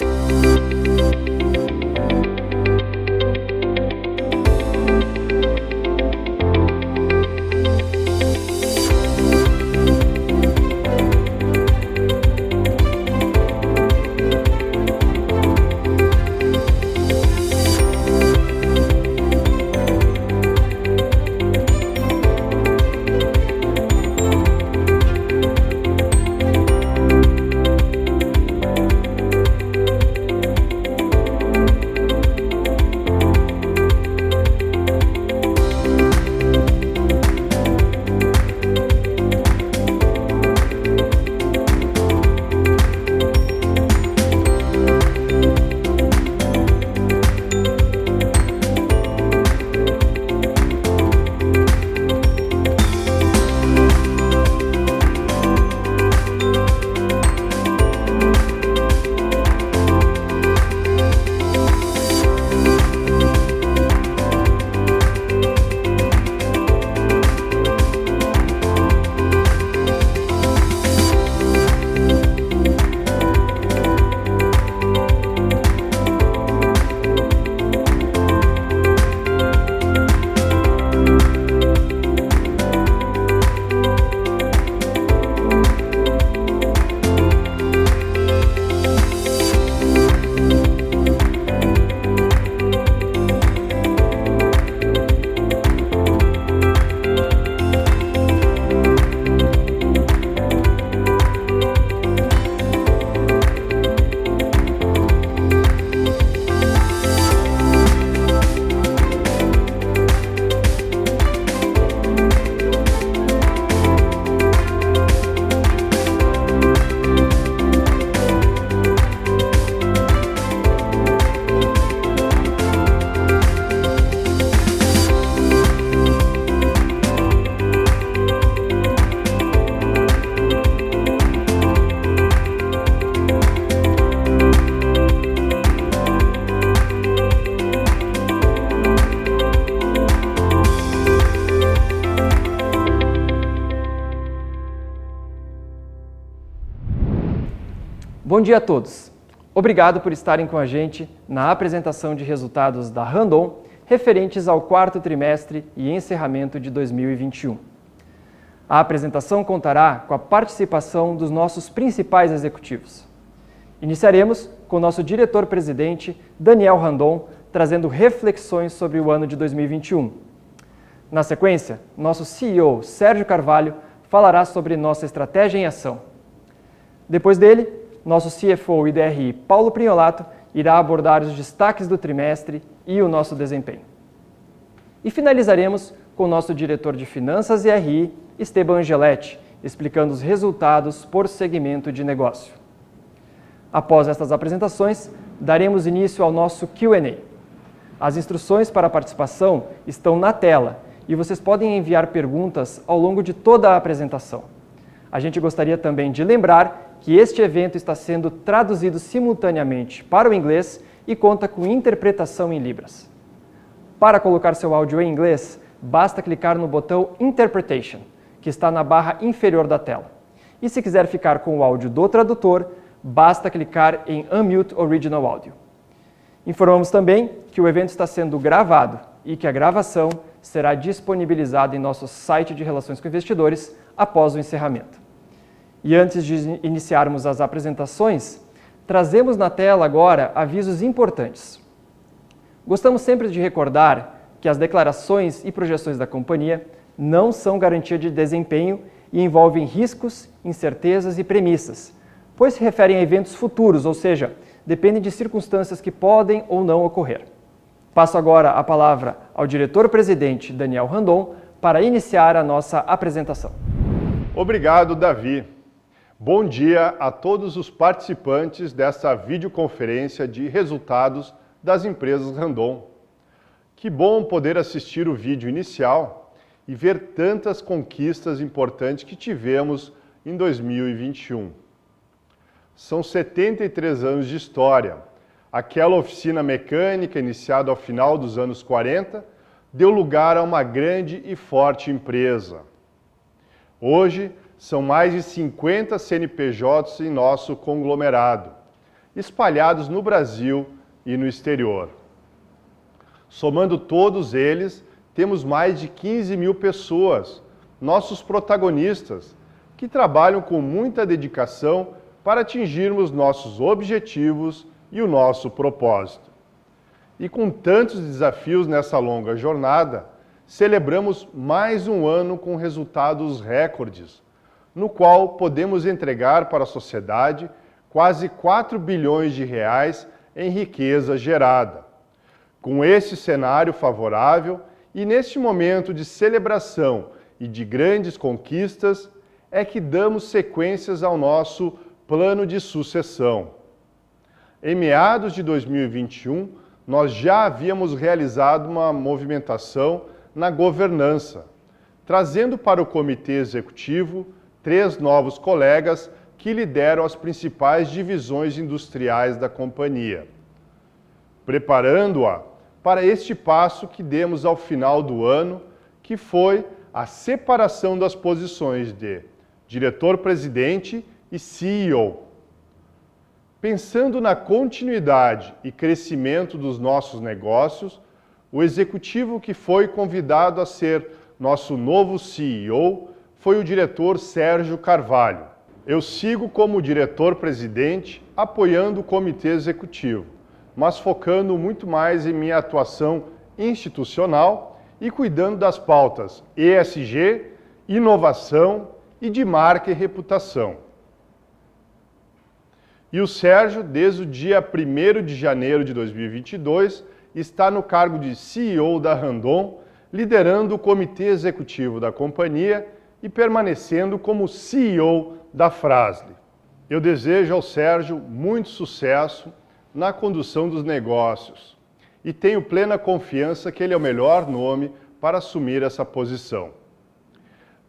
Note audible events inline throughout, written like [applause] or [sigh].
え? Bom dia a todos. Obrigado por estarem com a gente na apresentação de resultados da Randon referentes ao quarto trimestre e encerramento de 2021. A apresentação contará com a participação dos nossos principais executivos. Iniciaremos com nosso diretor-presidente, Daniel Randon, trazendo reflexões sobre o ano de 2021. Na sequência, nosso CEO, Sérgio Carvalho, falará sobre nossa estratégia em ação. Depois dele, nosso CFO e DRI, Paulo Priolato, irá abordar os destaques do trimestre e o nosso desempenho. E finalizaremos com o nosso diretor de Finanças e RI, Esteban Angeletti, explicando os resultados por segmento de negócio. Após estas apresentações, daremos início ao nosso Q&A. As instruções para a participação estão na tela e vocês podem enviar perguntas ao longo de toda a apresentação. A gente gostaria também de lembrar que este evento está sendo traduzido simultaneamente para o inglês e conta com interpretação em Libras. Para colocar seu áudio em inglês, basta clicar no botão Interpretation, que está na barra inferior da tela. E se quiser ficar com o áudio do tradutor, basta clicar em Unmute Original Audio. Informamos também que o evento está sendo gravado e que a gravação será disponibilizada em nosso site de relações com investidores após o encerramento. E antes de iniciarmos as apresentações, trazemos na tela agora avisos importantes. Gostamos sempre de recordar que as declarações e projeções da companhia não são garantia de desempenho e envolvem riscos, incertezas e premissas, pois se referem a eventos futuros, ou seja, dependem de circunstâncias que podem ou não ocorrer. Passo agora a palavra ao diretor-presidente Daniel Randon para iniciar a nossa apresentação. Obrigado, Davi. Bom dia a todos os participantes dessa videoconferência de resultados das empresas Randon. Que bom poder assistir o vídeo inicial e ver tantas conquistas importantes que tivemos em 2021. São 73 anos de história. Aquela oficina mecânica iniciada ao final dos anos 40 deu lugar a uma grande e forte empresa. Hoje, são mais de 50 CNPJs em nosso conglomerado. espalhados no Brasil e no exterior. Somando todos eles, temos mais de 15 mil pessoas, nossos protagonistas, que trabalham com muita dedicação para atingirmos nossos objetivos e o nosso propósito. E com tantos desafios nessa longa jornada, celebramos mais um ano com resultados recordes, no qual podemos entregar para a sociedade quase 4 bilhões de reais em riqueza gerada. Com esse cenário favorável, e neste momento de celebração e de grandes conquistas, é que damos sequências ao nosso plano de sucessão. Em meados de 2021, nós já havíamos realizado uma movimentação na governança, trazendo para o comitê executivo três novos colegas que lideram as principais divisões industriais da companhia, preparando-a para este passo que demos ao final do ano, que foi a separação das posições de diretor-presidente e CEO. Pensando na continuidade e crescimento dos nossos negócios, o executivo que foi convidado a ser nosso novo CEO foi o diretor Sérgio Carvalho. Eu sigo como diretor-presidente, apoiando o comitê executivo mas focando muito mais em minha atuação institucional e cuidando das pautas ESG, inovação e de marca e reputação. E o Sérgio, desde o dia 1 de janeiro de 2022, está no cargo de CEO da Randon, liderando o comitê executivo da companhia e permanecendo como CEO da Frasle. Eu desejo ao Sérgio muito sucesso na condução dos negócios e tenho plena confiança que ele é o melhor nome para assumir essa posição.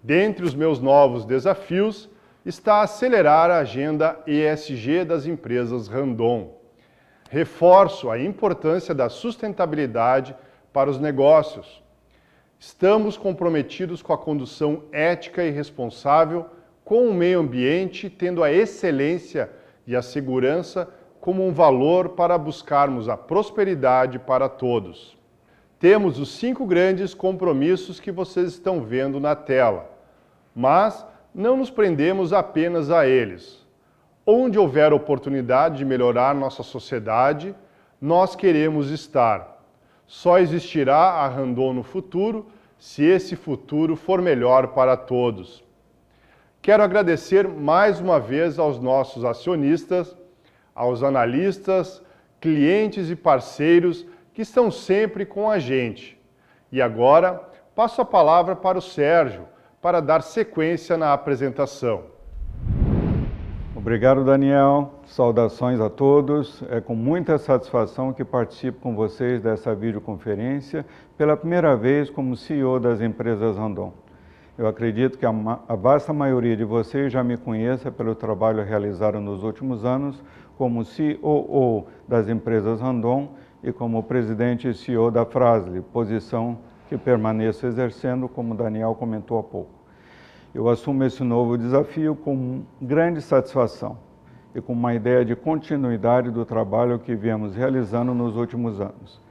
Dentre os meus novos desafios está acelerar a agenda ESG das empresas Randon. Reforço a importância da sustentabilidade para os negócios. Estamos comprometidos com a condução ética e responsável com o meio ambiente, tendo a excelência e a segurança como um valor para buscarmos a prosperidade para todos. Temos os cinco grandes compromissos que vocês estão vendo na tela, mas não nos prendemos apenas a eles. Onde houver oportunidade de melhorar nossa sociedade, nós queremos estar. Só existirá a Randon no futuro se esse futuro for melhor para todos. Quero agradecer mais uma vez aos nossos acionistas aos analistas, clientes e parceiros que estão sempre com a gente. E agora, passo a palavra para o Sérgio para dar sequência na apresentação. Obrigado, Daniel. Saudações a todos. É com muita satisfação que participo com vocês dessa videoconferência pela primeira vez como CEO das empresas Randon. Eu acredito que a, vasta maioria de vocês já me conheça pelo trabalho realizado nos últimos anos como COO das empresas Randon e como presidente e CEO da Frasle, posição que permaneço exercendo, como Daniel comentou há pouco. Eu assumo esse novo desafio com grande satisfação e com uma ideia de continuidade do trabalho que viemos realizando nos últimos anos.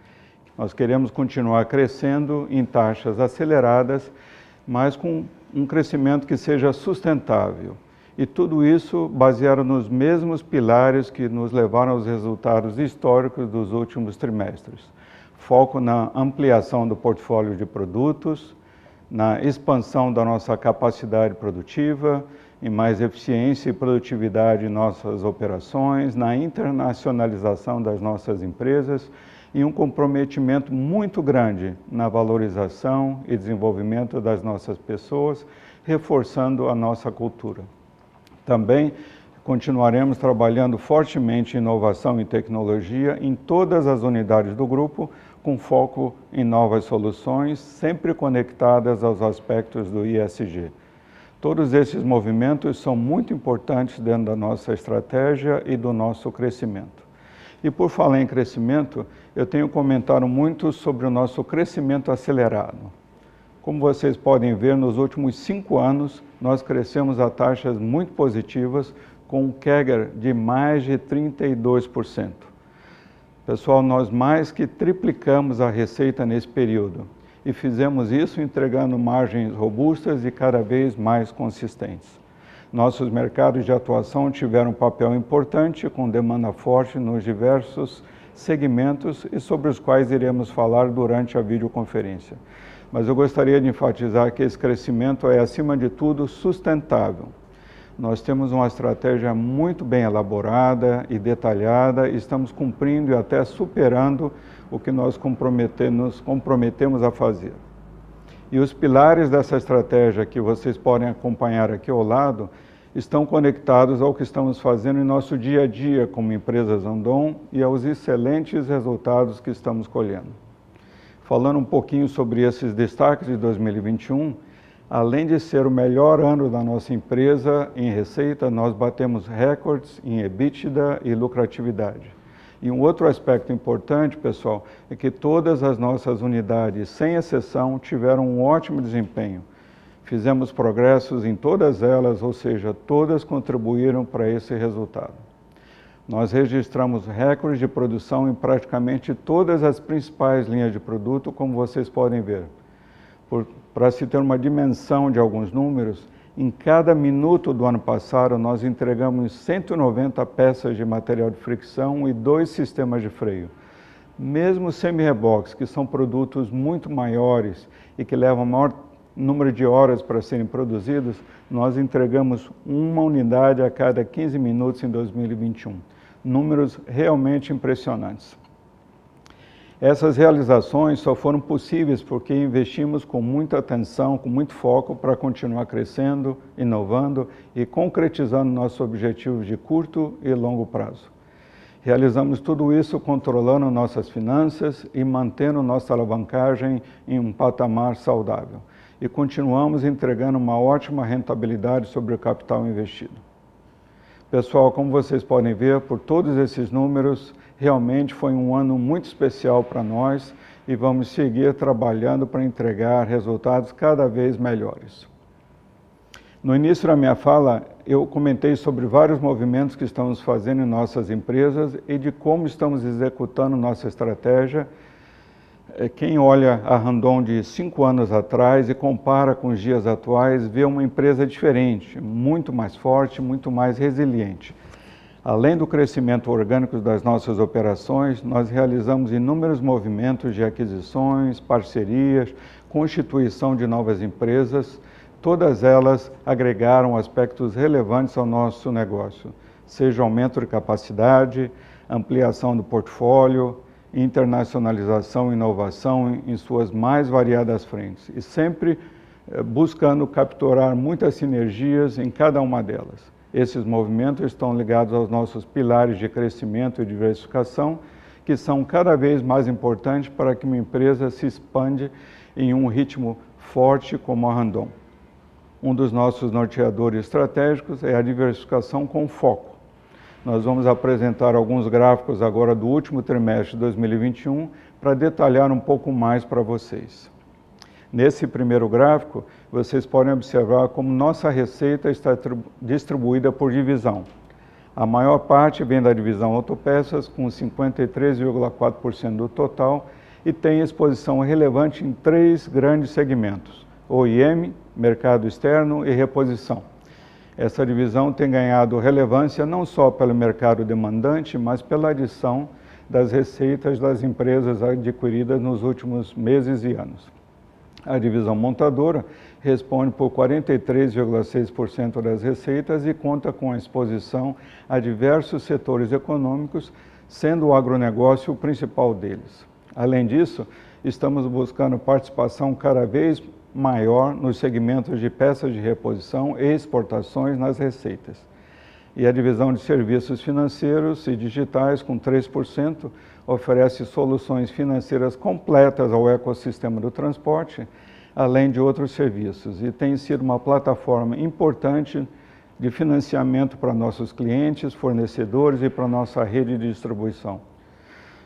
Nós queremos continuar crescendo em taxas aceleradas, mas com um crescimento que seja sustentável, e tudo isso baseado nos mesmos pilares que nos levaram aos resultados históricos dos últimos trimestres. Foco na ampliação do portfólio de produtos, na expansão da nossa capacidade produtiva, em mais eficiência e produtividade em nossas operações, na internacionalização das nossas empresas e um comprometimento muito grande na valorização e desenvolvimento das nossas pessoas, reforçando a nossa cultura. Também continuaremos trabalhando fortemente em inovação e tecnologia em todas as unidades do grupo, com foco em novas soluções, sempre conectadas aos aspectos do ISG. Todos esses movimentos são muito importantes dentro da nossa estratégia e do nosso crescimento. E por falar em crescimento, eu tenho comentado muito sobre o nosso crescimento acelerado. Como vocês podem ver, nos últimos cinco anos, nós crescemos a taxas muito positivas, com um CAGR de mais de 32%. Pessoal, nós mais que triplicamos a receita nesse período e fizemos isso entregando margens robustas e cada vez mais consistentes. Nossos mercados de atuação tiveram um papel importante, com demanda forte nos diversos segmentos e sobre os quais iremos falar durante a videoconferência. Mas eu gostaria de enfatizar que esse crescimento é, acima de tudo, sustentável. Nós temos uma estratégia muito bem elaborada e detalhada, e estamos cumprindo e até superando o que nós comprometemos, comprometemos a fazer. E os pilares dessa estratégia que vocês podem acompanhar aqui ao lado estão conectados ao que estamos fazendo em nosso dia a dia como empresa Zandon e aos excelentes resultados que estamos colhendo. Falando um pouquinho sobre esses destaques de 2021, além de ser o melhor ano da nossa empresa em receita, nós batemos recordes em EBITDA e lucratividade. E um outro aspecto importante, pessoal, é que todas as nossas unidades, sem exceção, tiveram um ótimo desempenho. Fizemos progressos em todas elas, ou seja, todas contribuíram para esse resultado. Nós registramos recordes de produção em praticamente todas as principais linhas de produto, como vocês podem ver. Para se ter uma dimensão de alguns números, em cada minuto do ano passado, nós entregamos 190 peças de material de fricção e dois sistemas de freio. Mesmo semi-reboques, que são produtos muito maiores e que levam maior número de horas para serem produzidos, nós entregamos uma unidade a cada 15 minutos em 2021. Números realmente impressionantes. Essas realizações só foram possíveis porque investimos com muita atenção, com muito foco para continuar crescendo, inovando e concretizando nossos objetivos de curto e longo prazo. Realizamos tudo isso controlando nossas finanças e mantendo nossa alavancagem em um patamar saudável. E continuamos entregando uma ótima rentabilidade sobre o capital investido. Pessoal, como vocês podem ver, por todos esses números, realmente foi um ano muito especial para nós e vamos seguir trabalhando para entregar resultados cada vez melhores. No início da minha fala, eu comentei sobre vários movimentos que estamos fazendo em nossas empresas e de como estamos executando nossa estratégia. É, quem olha a Randon de cinco anos atrás e compara com os dias atuais, vê uma empresa diferente, muito mais forte, muito mais resiliente. Além do crescimento orgânico das nossas operações, nós realizamos inúmeros movimentos de aquisições, parcerias, constituição de novas empresas. Todas elas agregaram aspectos relevantes ao nosso negócio, seja aumento de capacidade, ampliação do portfólio, internacionalização inovação em suas mais variadas frentes, e sempre eh, buscando capturar muitas sinergias em cada uma delas. Esses movimentos estão ligados aos nossos pilares de crescimento e diversificação, que são cada vez mais importantes para que uma empresa se expande em um ritmo forte como a Randon. Um dos nossos norteadores estratégicos é a diversificação com foco. Nós vamos apresentar alguns gráficos agora do último trimestre de 2021 para detalhar um pouco mais para vocês. Nesse primeiro gráfico, vocês podem observar como nossa receita está distribuída por divisão. A maior parte vem da divisão autopeças, com 53,4% do total, e tem exposição relevante em três grandes segmentos: OIM, mercado externo e reposição. Essa divisão tem ganhado relevância não só pelo mercado demandante, mas pela adição das receitas das empresas adquiridas nos últimos meses e anos. A divisão montadora responde por 43,6% das receitas e conta com exposição a diversos setores econômicos, sendo o agronegócio o principal deles. Além disso, estamos buscando participação cada vez maior nos segmentos de peças de reposição e exportações nas receitas. E a divisão de serviços financeiros e digitais, com 3%, oferece soluções financeiras completas ao ecossistema do transporte, além de outros serviços, e tem sido uma plataforma importante de financiamento para nossos clientes, fornecedores e para nossa rede de distribuição.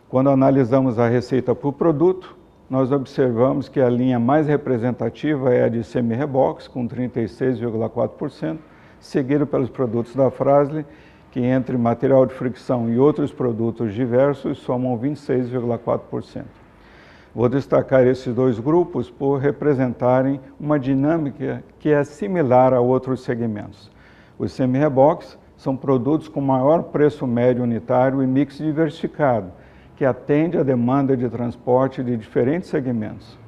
Quando analisamos a receita por produto, nós observamos que a linha mais representativa é a de semi-rebox, com 36,4%, seguido pelos produtos da Frasle, que entre material de fricção e outros produtos diversos somam 26,4%. Vou destacar esses dois grupos por representarem uma dinâmica que é similar a outros segmentos. Os semi-rebox são produtos com maior preço médio unitário e mix diversificado, que atende à demanda de transporte de diferentes segmentos.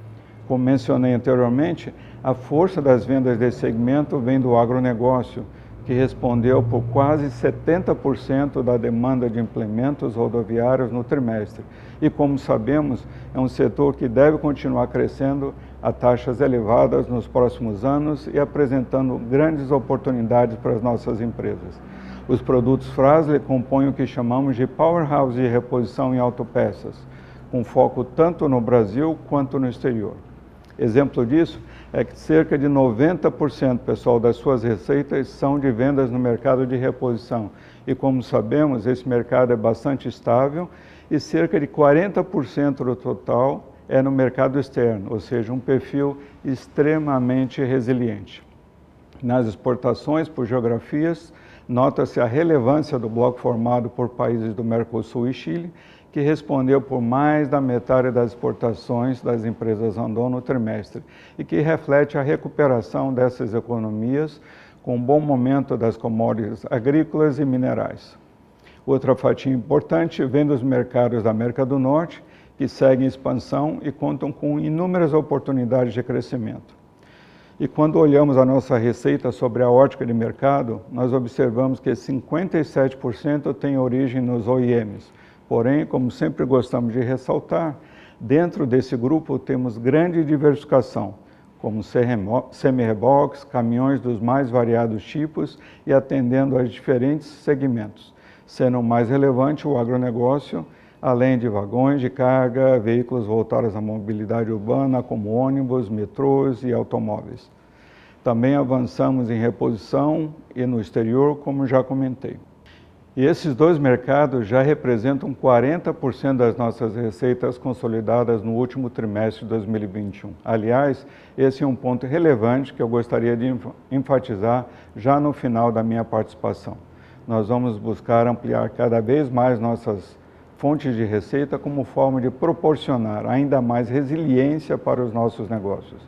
Como mencionei anteriormente, a força das vendas desse segmento vem do agronegócio, que respondeu por quase 70% da demanda de implementos rodoviários no trimestre. E como sabemos, é um setor que deve continuar crescendo a taxas elevadas nos próximos anos e apresentando grandes oportunidades para as nossas empresas. Os produtos Frasle compõem o que chamamos de powerhouse de reposição em autopeças, com foco tanto no Brasil quanto no exterior. Exemplo disso é que cerca de 90% pessoal das suas receitas são de vendas no mercado de reposição. E como sabemos, esse mercado é bastante estável e cerca de 40% do total é no mercado externo, ou seja, um perfil extremamente resiliente. Nas exportações por geografias, nota-se a relevância do bloco formado por países do Mercosul e Chile, que respondeu por mais da metade das exportações das empresas Randon no trimestre e que reflete a recuperação dessas economias com um bom momento das commodities agrícolas e minerais. Outra fatia importante vem dos mercados da América do Norte, que seguem expansão e contam com inúmeras oportunidades de crescimento. E quando olhamos a nossa receita sobre a ótica de mercado, nós observamos que 57% tem origem nos OEMs. Porém, como sempre gostamos de ressaltar, dentro desse grupo temos grande diversificação, como semi-reboques, caminhões dos mais variados tipos e atendendo a diferentes segmentos, sendo mais relevante o agronegócio, além de vagões de carga, veículos voltados à mobilidade urbana, como ônibus, metrôs e automóveis. Também avançamos em reposição e no exterior, como já comentei. E esses dois mercados já representam 40% das nossas receitas consolidadas no último trimestre de 2021. Aliás, esse é um ponto relevante que eu gostaria de enfatizar já no final da minha participação. Nós vamos buscar ampliar cada vez mais nossas fontes de receita como forma de proporcionar ainda mais resiliência para os nossos negócios.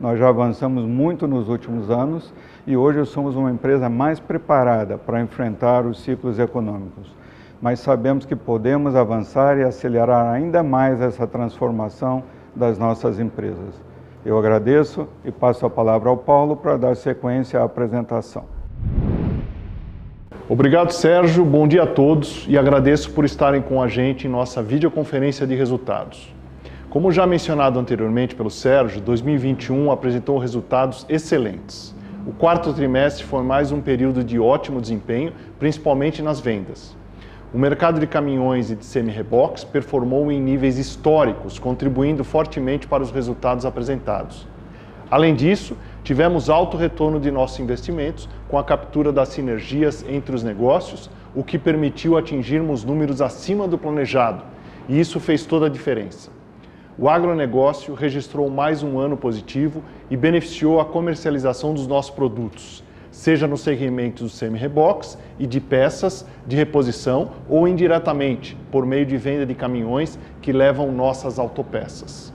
Nós já avançamos muito nos últimos anos e hoje somos uma empresa mais preparada para enfrentar os ciclos econômicos. Mas sabemos que podemos avançar e acelerar ainda mais essa transformação das nossas empresas. Eu agradeço e passo a palavra ao Paulo para dar sequência à apresentação. Obrigado, Sérgio. Bom dia a todos e agradeço por estarem com a gente em nossa videoconferência de resultados. Como já mencionado anteriormente pelo Sérgio, 2021 apresentou resultados excelentes. O quarto trimestre foi mais um período de ótimo desempenho, principalmente nas vendas. O mercado de caminhões e de semi-reboques performou em níveis históricos, contribuindo fortemente para os resultados apresentados. Além disso, tivemos alto retorno de nossos investimentos com a captura das sinergias entre os negócios, o que permitiu atingirmos números acima do planejado, e isso fez toda a diferença. O agronegócio registrou mais um ano positivo e beneficiou a comercialização dos nossos produtos, seja no segmento dos semi-reboques e de peças de reposição ou indiretamente por meio de venda de caminhões que levam nossas autopeças.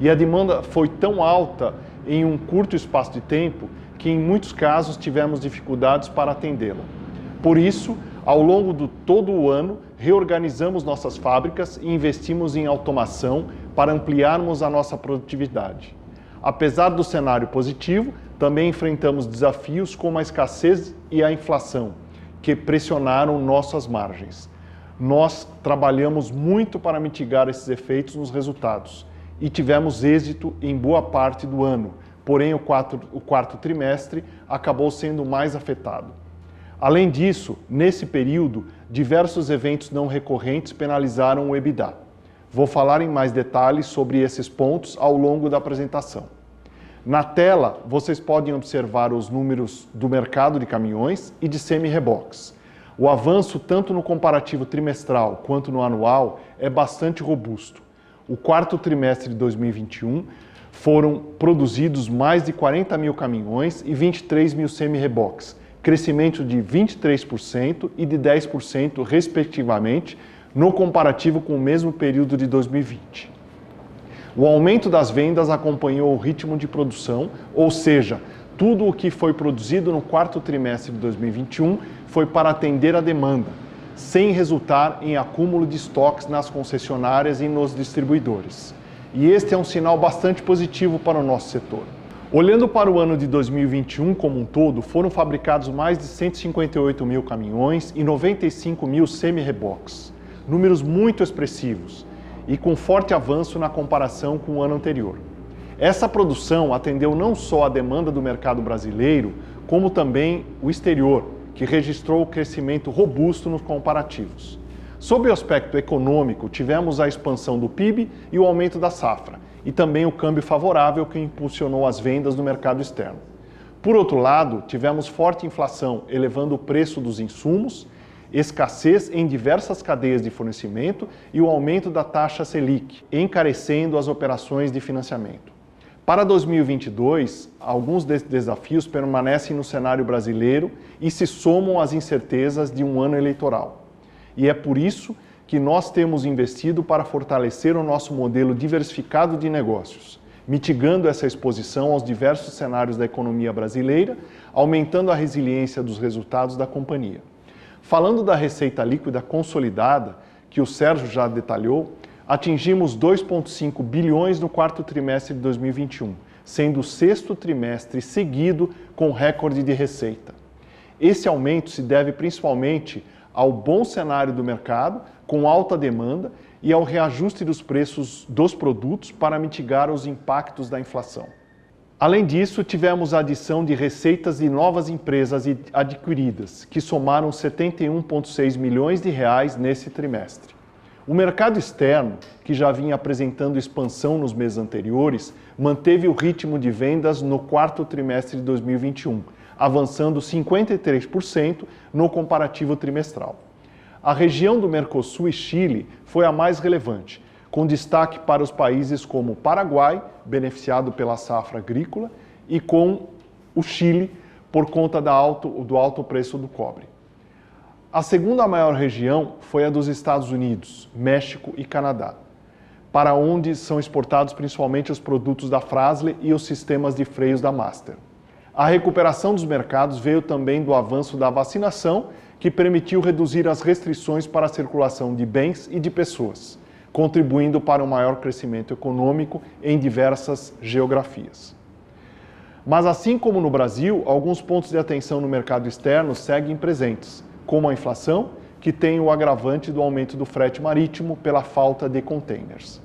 E a demanda foi tão alta em um curto espaço de tempo que em muitos casos tivemos dificuldades para atendê-la. Por isso, ao longo de todo o ano, reorganizamos nossas fábricas e investimos em automação para ampliarmos a nossa produtividade. Apesar do cenário positivo, também enfrentamos desafios como a escassez e a inflação, que pressionaram nossas margens. Nós trabalhamos muito para mitigar esses efeitos nos resultados e tivemos êxito em boa parte do ano, porém o, o quarto trimestre acabou sendo mais afetado. Além disso, nesse período, diversos eventos não recorrentes penalizaram o EBITDA. Vou falar em mais detalhes sobre esses pontos ao longo da apresentação. Na tela, vocês podem observar os números do mercado de caminhões e de semi-reboques. O avanço, tanto no comparativo trimestral quanto no anual, é bastante robusto. O quarto trimestre de 2021 foram produzidos mais de 40 mil caminhões e 23 mil semi-reboques, crescimento de 23% e de 10%, respectivamente, no comparativo com o mesmo período de 2020. O aumento das vendas acompanhou o ritmo de produção, ou seja, tudo o que foi produzido no quarto trimestre de 2021 foi para atender a demanda, sem resultar em acúmulo de estoques nas concessionárias e nos distribuidores. E este é um sinal bastante positivo para o nosso setor. Olhando para o ano de 2021 como um todo, foram fabricados mais de 158 mil caminhões e 95 mil semi-reboques, números muito expressivos e com forte avanço na comparação com o ano anterior. Essa produção atendeu não só a demanda do mercado brasileiro, como também o exterior, que registrou crescimento robusto nos comparativos. Sob o aspecto econômico, tivemos a expansão do PIB e o aumento da safra, e também o câmbio favorável que impulsionou as vendas no mercado externo. Por outro lado, tivemos forte inflação, elevando o preço dos insumos, escassez em diversas cadeias de fornecimento e o aumento da taxa Selic, encarecendo as operações de financiamento. Para 2022, alguns desses desafios permanecem no cenário brasileiro e se somam às incertezas de um ano eleitoral. E é por isso que nós temos investido para fortalecer o nosso modelo diversificado de negócios, mitigando essa exposição aos diversos cenários da economia brasileira, aumentando a resiliência dos resultados da companhia. Falando da receita líquida consolidada, que o Sérgio já detalhou, atingimos 2,5 bilhões no quarto trimestre de 2021, sendo o sexto trimestre seguido com recorde de receita. Esse aumento se deve principalmente ao bom cenário do mercado, com alta demanda, e ao reajuste dos preços dos produtos para mitigar os impactos da inflação. Além disso, tivemos a adição de receitas de novas empresas adquiridas, que somaram 71,6 milhões de reais nesse trimestre. O mercado externo, que já vinha apresentando expansão nos meses anteriores, manteve o ritmo de vendas no quarto trimestre de 2021, avançando 53% no comparativo trimestral. A região do Mercosul e Chile foi a mais relevante, com destaque para os países como Paraguai, beneficiado pela safra agrícola, e com o Chile, por conta do alto preço do cobre. A segunda maior região foi a dos Estados Unidos, México e Canadá, para onde são exportados principalmente os produtos da Frasle e os sistemas de freios da Master. A recuperação dos mercados veio também do avanço da vacinação, que permitiu reduzir as restrições para a circulação de bens e de pessoas, contribuindo para um maior crescimento econômico em diversas geografias. Mas assim como no Brasil, alguns pontos de atenção no mercado externo seguem presentes, como a inflação, que tem o agravante do aumento do frete marítimo pela falta de containers.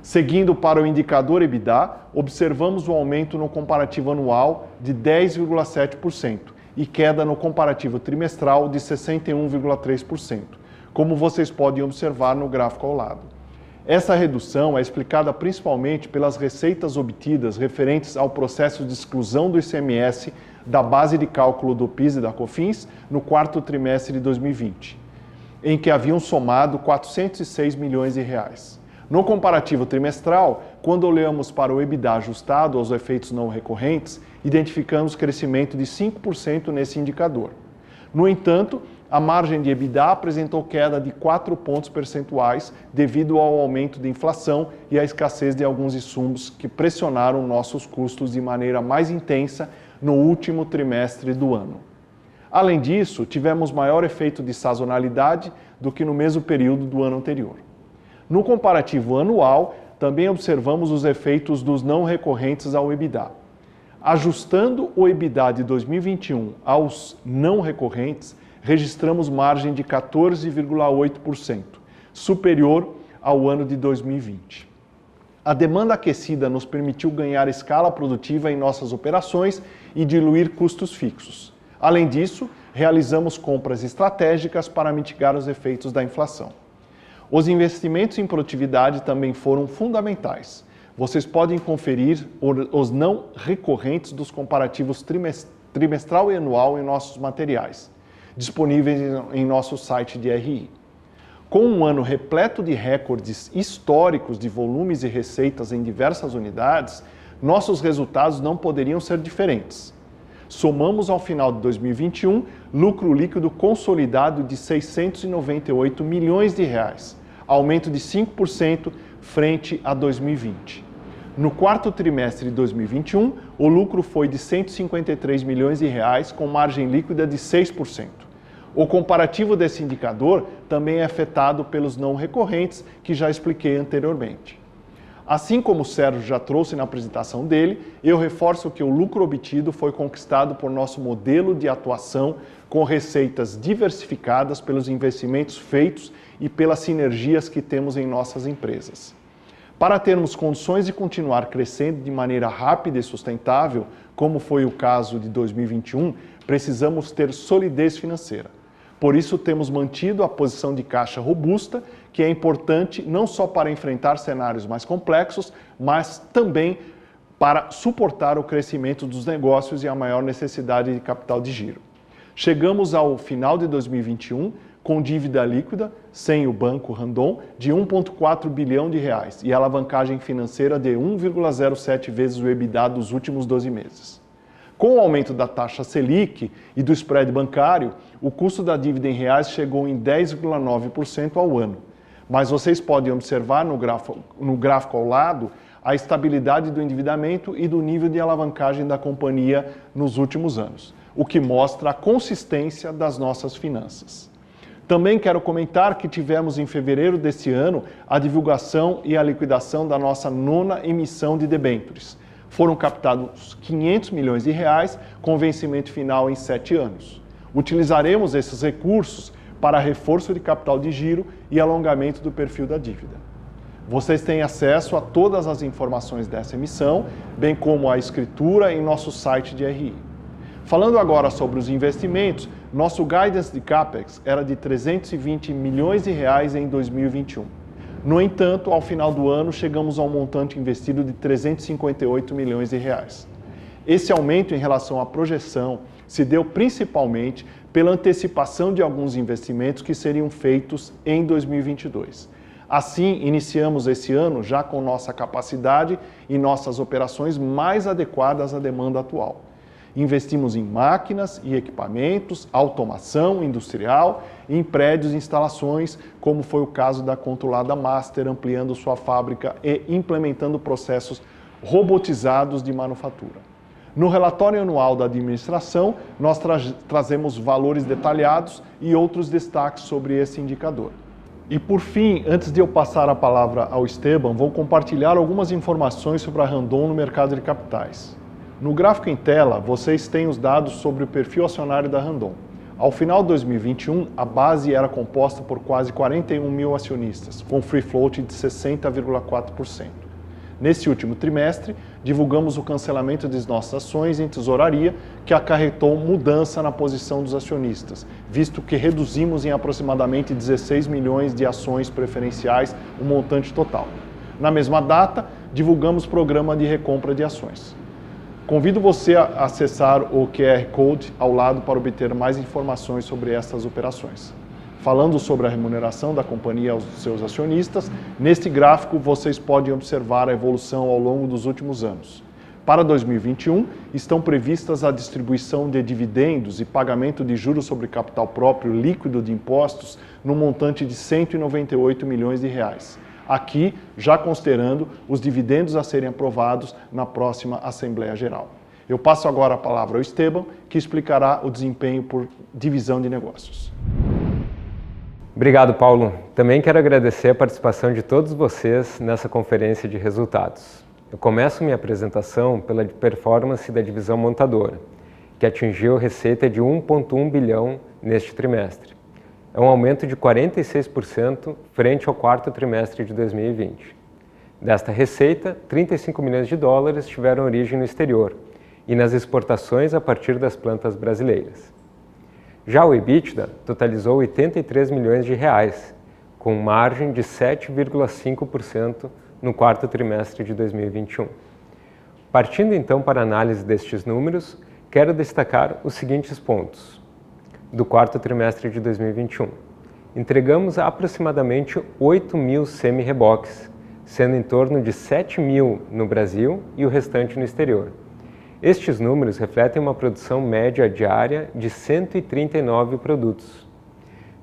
Seguindo para o indicador EBITDA, observamos o aumento no comparativo anual de 10,7% e queda no comparativo trimestral de 61,3%, como vocês podem observar no gráfico ao lado. Essa redução é explicada principalmente pelas receitas obtidas referentes ao processo de exclusão do ICMS da base de cálculo do PIS e da COFINS no quarto trimestre de 2020, em que haviam somado 406 milhões de reais. No comparativo trimestral, quando olhamos para o EBITDA ajustado aos efeitos não recorrentes, identificamos crescimento de 5% nesse indicador. No entanto, a margem de EBITDA apresentou queda de 4 pontos percentuais devido ao aumento de inflação e à escassez de alguns insumos que pressionaram nossos custos de maneira mais intensa no último trimestre do ano. Além disso, tivemos maior efeito de sazonalidade do que no mesmo período do ano anterior. No comparativo anual, também observamos os efeitos dos não recorrentes ao EBITDA. Ajustando o EBITDA de 2021 aos não recorrentes, registramos margem de 14,8%, superior ao ano de 2020. A demanda aquecida nos permitiu ganhar escala produtiva em nossas operações e diluir custos fixos. Além disso, realizamos compras estratégicas para mitigar os efeitos da inflação. Os investimentos em produtividade também foram fundamentais. Vocês podem conferir os não recorrentes dos comparativos trimestral e anual em nossos materiais, disponíveis em nosso site de RI. Com um ano repleto de recordes históricos de volumes e receitas em diversas unidades, nossos resultados não poderiam ser diferentes. Somamos ao final de 2021 lucro líquido consolidado de 698 milhões de reais, aumento de 5% frente a 2020. No quarto trimestre de 2021, o lucro foi de 153 milhões de reais com margem líquida de 6%. O comparativo desse indicador também é afetado pelos não recorrentes que já expliquei anteriormente. Assim como o Sérgio já trouxe na apresentação dele, eu reforço que o lucro obtido foi conquistado por nosso modelo de atuação com receitas diversificadas pelos investimentos feitos e pelas sinergias que temos em nossas empresas. Para termos condições de continuar crescendo de maneira rápida e sustentável, como foi o caso de 2021, precisamos ter solidez financeira. Por isso, temos mantido a posição de caixa robusta, que é importante não só para enfrentar cenários mais complexos, mas também para suportar o crescimento dos negócios e a maior necessidade de capital de giro. Chegamos ao final de 2021 com dívida líquida, sem o banco Randon, de 1,4 bilhão de reais e alavancagem financeira de 1,07 vezes o EBITDA dos últimos 12 meses. Com o aumento da taxa Selic e do spread bancário, o custo da dívida em reais chegou em 10,9% ao ano. Mas vocês podem observar no gráfico, no gráfico ao lado a estabilidade do endividamento e do nível de alavancagem da companhia nos últimos anos, o que mostra a consistência das nossas finanças. Também quero comentar que tivemos em fevereiro deste ano a divulgação e a liquidação da nossa nona emissão de debêntures foram captados 500 milhões de reais com vencimento final em sete anos. Utilizaremos esses recursos para reforço de capital de giro e alongamento do perfil da dívida. Vocês têm acesso a todas as informações dessa emissão, bem como a escritura em nosso site de RI. Falando agora sobre os investimentos, nosso guidance de CAPEX era de 320 milhões de reais em 2021. No entanto, ao final do ano, chegamos ao montante investido de 358 milhões de reais. Esse aumento em relação à projeção se deu principalmente pela antecipação de alguns investimentos que seriam feitos em 2022. Assim, iniciamos esse ano já com nossa capacidade e nossas operações mais adequadas à demanda atual. Investimos em máquinas e equipamentos, automação industrial em prédios e instalações, como foi o caso da controlada Master, ampliando sua fábrica e implementando processos robotizados de manufatura. No relatório anual da administração, nós tra trazemos valores detalhados e outros destaques sobre esse indicador. E por fim, antes de eu passar a palavra ao Esteban, vou compartilhar algumas informações sobre a Randon no mercado de capitais. No gráfico em tela, vocês têm os dados sobre o perfil acionário da Randon. Ao final de 2021, a base era composta por quase 41 mil acionistas, com free float de 60,4%. Nesse último trimestre, divulgamos o cancelamento de nossas ações em tesouraria, que acarretou mudança na posição dos acionistas, visto que reduzimos em aproximadamente 16 milhões de ações preferenciais o montante total. Na mesma data, divulgamos programa de recompra de ações. Convido você a acessar o QR Code ao lado para obter mais informações sobre estas operações. Falando sobre a remuneração da companhia aos seus acionistas, neste gráfico vocês podem observar a evolução ao longo dos últimos anos. Para 2021, estão previstas a distribuição de dividendos e pagamento de juros sobre capital próprio líquido de impostos no montante de 198 milhões de reais aqui já considerando os dividendos a serem aprovados na próxima Assembleia Geral. Eu passo agora a palavra ao Esteban, que explicará o desempenho por divisão de negócios. Obrigado, Paulo. Também quero agradecer a participação de todos vocês nessa conferência de resultados. Eu começo minha apresentação pela performance da divisão montadora, que atingiu receita de 1,1 bilhão neste trimestre é um aumento de 46% frente ao quarto trimestre de 2020. Desta receita, 35 milhões de dólares tiveram origem no exterior e nas exportações a partir das plantas brasileiras. Já o EBITDA totalizou 83 milhões de reais, com margem de 7,5% no quarto trimestre de 2021. Partindo então para a análise destes números, quero destacar os seguintes pontos do quarto trimestre de 2021. entregamos aproximadamente 8 mil semi-reboques, sendo em torno de 7 mil no Brasil e o restante no exterior. Estes números refletem uma produção média diária de 139 produtos.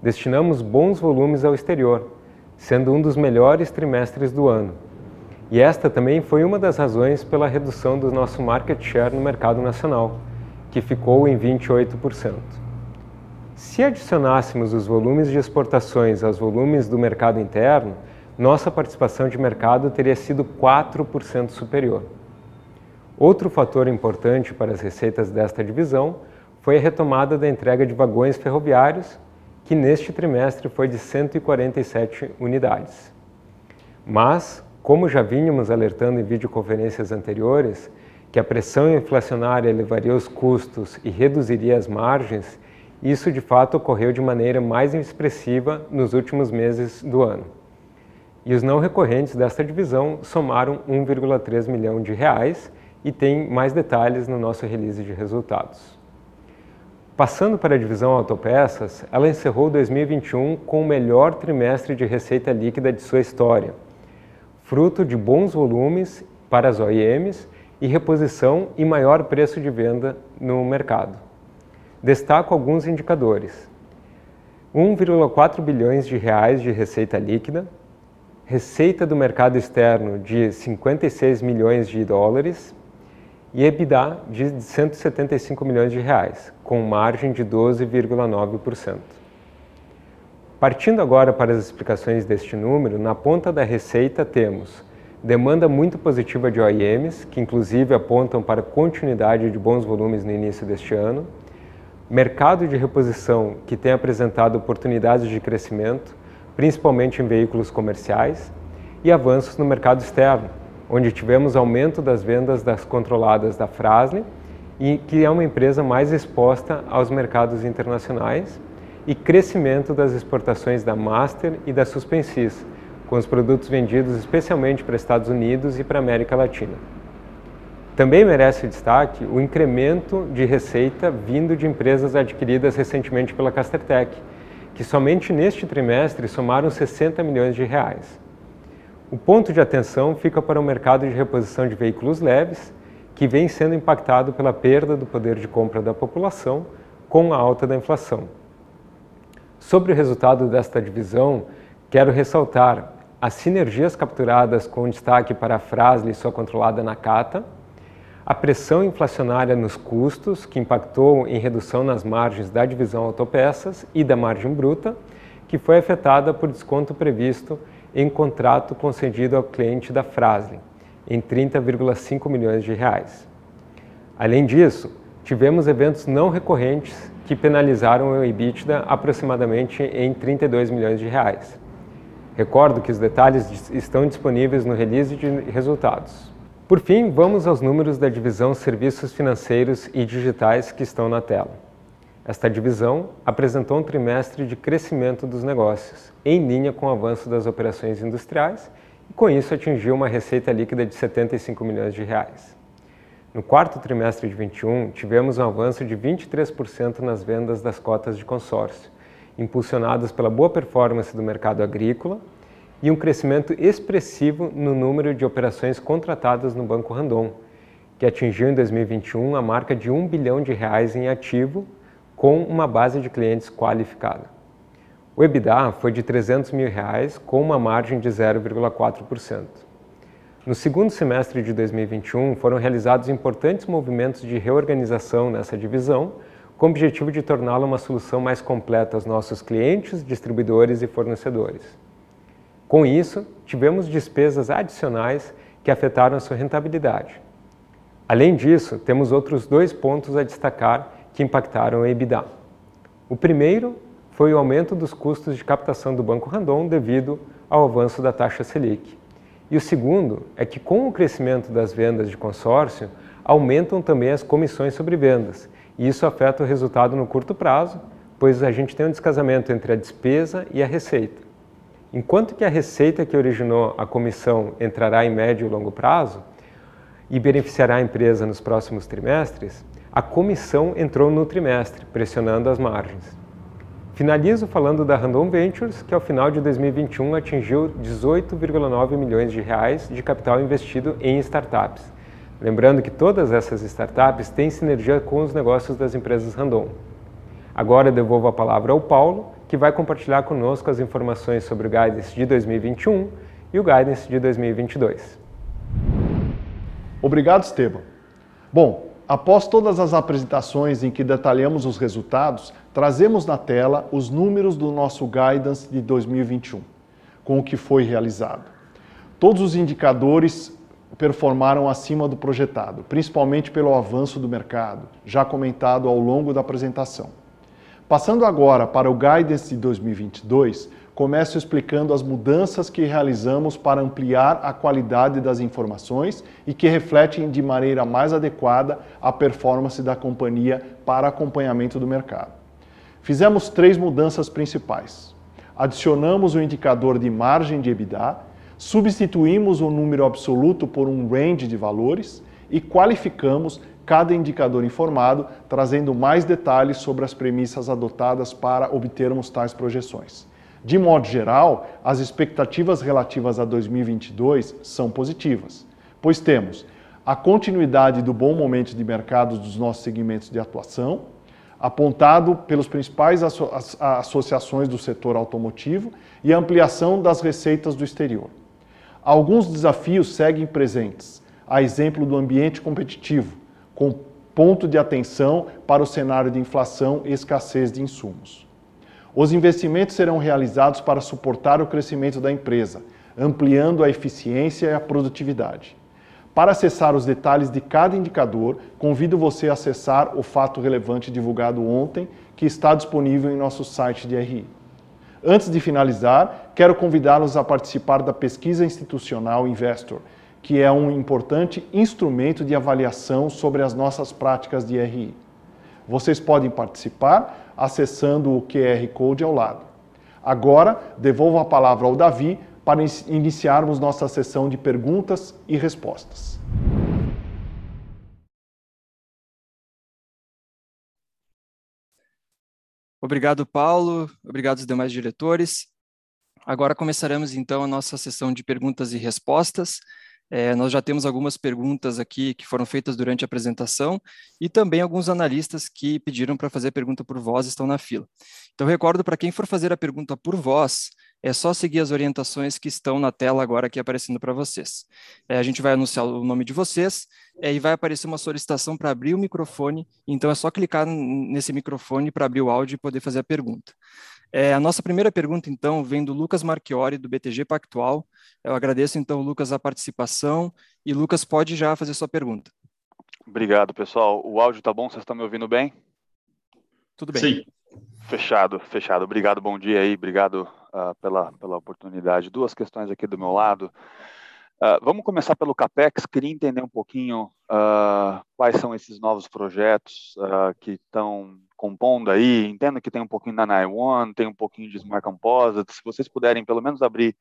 Destinamos bons volumes ao exterior, sendo um dos melhores trimestres do ano. E esta também foi uma das razões pela redução do nosso market share no mercado nacional, que ficou em 28%. Se adicionássemos os volumes de exportações aos volumes do mercado interno, nossa participação de mercado teria sido 4% superior. Outro fator importante para as receitas desta divisão foi a retomada da entrega de vagões ferroviários, que neste trimestre foi de 147 unidades. Mas, como já vínhamos alertando em videoconferências anteriores, que a pressão inflacionária elevaria os custos e reduziria as margens, isso de fato ocorreu de maneira mais expressiva nos últimos meses do ano. E os não recorrentes desta divisão somaram 1,3 milhão de reais e tem mais detalhes no nosso release de resultados. Passando para a divisão autopeças, ela encerrou 2021 com o melhor trimestre de receita líquida de sua história, fruto de bons volumes para as OEMs e reposição e maior preço de venda no mercado. Destaco alguns indicadores. 1,4 bilhões de reais de receita líquida, receita do mercado externo de 56 milhões de dólares e EBITDA de 175 milhões de reais, com margem de 12,9%. Partindo agora para as explicações deste número, na ponta da receita temos demanda muito positiva de OEMs, que inclusive apontam para continuidade de bons volumes no início deste ano, mercado de reposição que tem apresentado oportunidades de crescimento, principalmente em veículos comerciais, e avanços no mercado externo, onde tivemos aumento das vendas das controladas da Frasle, e que é uma empresa mais exposta aos mercados internacionais, e crescimento das exportações da Master e da Suspensis, com os produtos vendidos especialmente para Estados Unidos e para América Latina. Também merece destaque o incremento de receita vindo de empresas adquiridas recentemente pela Castertech, que somente neste trimestre somaram 60 milhões de reais. O ponto de atenção fica para o mercado de reposição de veículos leves, que vem sendo impactado pela perda do poder de compra da população com a alta da inflação. Sobre o resultado desta divisão, quero ressaltar as sinergias capturadas com destaque para a Frasle e sua controlada Nakata, a pressão inflacionária nos custos, que impactou em redução nas margens da divisão autopeças e da margem bruta, que foi afetada por desconto previsto em contrato concedido ao cliente da Frasle, em 30,5 milhões de reais. Além disso, tivemos eventos não recorrentes que penalizaram o EBITDA aproximadamente em 32 milhões de reais. Recordo que os detalhes estão disponíveis no release de resultados. Por fim, vamos aos números da divisão Serviços Financeiros e Digitais que estão na tela. Esta divisão apresentou um trimestre de crescimento dos negócios, em linha com o avanço das operações industriais, e com isso atingiu uma receita líquida de 75 milhões de reais. No quarto trimestre de 21, tivemos um avanço de 23% nas vendas das cotas de consórcio, impulsionadas pela boa performance do mercado agrícola e um crescimento expressivo no número de operações contratadas no Banco Randon, que atingiu em 2021 a marca de 1 bilhão de reais em ativo com uma base de clientes qualificada. O EBITDA foi de 300 mil reais, com uma margem de 0,4%. No segundo semestre de 2021, foram realizados importantes movimentos de reorganização nessa divisão, com o objetivo de torná-la uma solução mais completa aos nossos clientes, distribuidores e fornecedores. Com isso, tivemos despesas adicionais que afetaram a sua rentabilidade. Além disso, temos outros dois pontos a destacar que impactaram o EBITDA. O primeiro foi o aumento dos custos de captação do Banco Randon devido ao avanço da taxa Selic. E o segundo é que, com o crescimento das vendas de consórcio, aumentam também as comissões sobre vendas, e isso afeta o resultado no curto prazo, pois a gente tem um descasamento entre a despesa e a receita. Enquanto que a receita que originou a comissão entrará em médio e longo prazo e beneficiará a empresa nos próximos trimestres, a comissão entrou no trimestre, pressionando as margens. Finalizo falando da Randon Ventures, que ao final de 2021 atingiu 18,9 milhões de reais de capital investido em startups. Lembrando que todas essas startups têm sinergia com os negócios das empresas Randon. Agora devolvo a palavra ao Paulo, que vai compartilhar conosco as informações sobre o Guidance de 2021 e o Guidance de 2022. Obrigado, Esteban. Bom, após todas as apresentações em que detalhamos os resultados, trazemos na tela os números do nosso Guidance de 2021, com o que foi realizado. Todos os indicadores performaram acima do projetado, principalmente pelo avanço do mercado, já comentado ao longo da apresentação. Passando agora para o Guidance de 2022, começo explicando as mudanças que realizamos para ampliar a qualidade das informações e que refletem de maneira mais adequada a performance da companhia para acompanhamento do mercado. Fizemos três mudanças principais. Adicionamos o indicador de margem de EBITDA, substituímos o número absoluto por um range de valores e qualificamos cada indicador informado, trazendo mais detalhes sobre as premissas adotadas para obtermos tais projeções. De modo geral, as expectativas relativas a 2022 são positivas, pois temos a continuidade do bom momento de mercado dos nossos segmentos de atuação, apontado pelas principais asso associações do setor automotivo e a ampliação das receitas do exterior. Alguns desafios seguem presentes, a exemplo do ambiente competitivo, com ponto de atenção para o cenário de inflação e escassez de insumos. Os investimentos serão realizados para suportar o crescimento da empresa, ampliando a eficiência e a produtividade. Para acessar os detalhes de cada indicador, convido você a acessar o fato relevante divulgado ontem, que está disponível em nosso site de RI. Antes de finalizar, quero convidá-los a participar da pesquisa institucional Investor, que é um importante instrumento de avaliação sobre as nossas práticas de RI. Vocês podem participar acessando o QR Code ao lado. Agora, devolvo a palavra ao Davi para iniciarmos nossa sessão de perguntas e respostas. Obrigado, Paulo. Obrigado aos demais diretores. Agora começaremos então a nossa sessão de perguntas e respostas. É, nós já temos algumas perguntas aqui que foram feitas durante a apresentação e também alguns analistas que pediram para fazer pergunta por voz estão na fila. Então, recordo para quem for fazer a pergunta por voz, é só seguir as orientações que estão na tela agora aqui aparecendo para vocês. É, a gente vai anunciar o nome de vocês é, e vai aparecer uma solicitação para abrir o microfone, então é só clicar nesse microfone para abrir o áudio e poder fazer a pergunta. É, a nossa primeira pergunta, então, vem do Lucas Marchiori, do BTG Pactual. Eu agradeço, então, Lucas, a participação. E, Lucas, pode já fazer sua pergunta. Obrigado, pessoal. O áudio está bom? Vocês estão me ouvindo bem? Tudo bem. Sim. Fechado, fechado. Obrigado, bom dia aí. Obrigado uh, pela, pela oportunidade. Duas questões aqui do meu lado. Uh, vamos começar pelo CAPEX. Queria entender um pouquinho uh, quais são esses novos projetos que estão compondo aí, entendo que tem um pouquinho da Nine tem um pouquinho de Smart Composites, se vocês puderem pelo menos abrir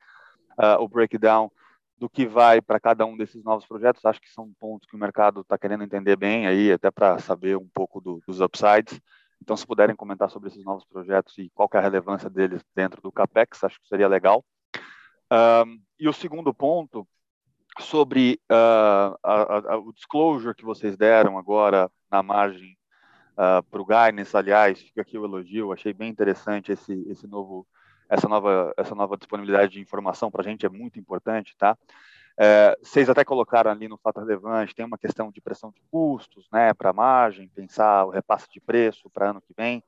uh, o breakdown do que vai para cada um desses novos projetos, acho que são pontos que o mercado está querendo entender bem aí, até para saber um pouco do, dos upsides. Então, se puderem comentar sobre esses novos projetos e qual é a relevância deles dentro do CAPEX, acho que seria legal. Um, e o segundo ponto, sobre uh, a, a, o disclosure que vocês deram agora na margem uh, para o Guidance, aliás, fica aqui o elogio, achei bem interessante esse, esse novo, essa, nova, essa nova disponibilidade de informação para a gente, é muito importante, tá? É, vocês até colocaram ali no fato relevante, tem uma questão de pressão de custos, né, para a margem, pensar o repasse de preço para ano que vem.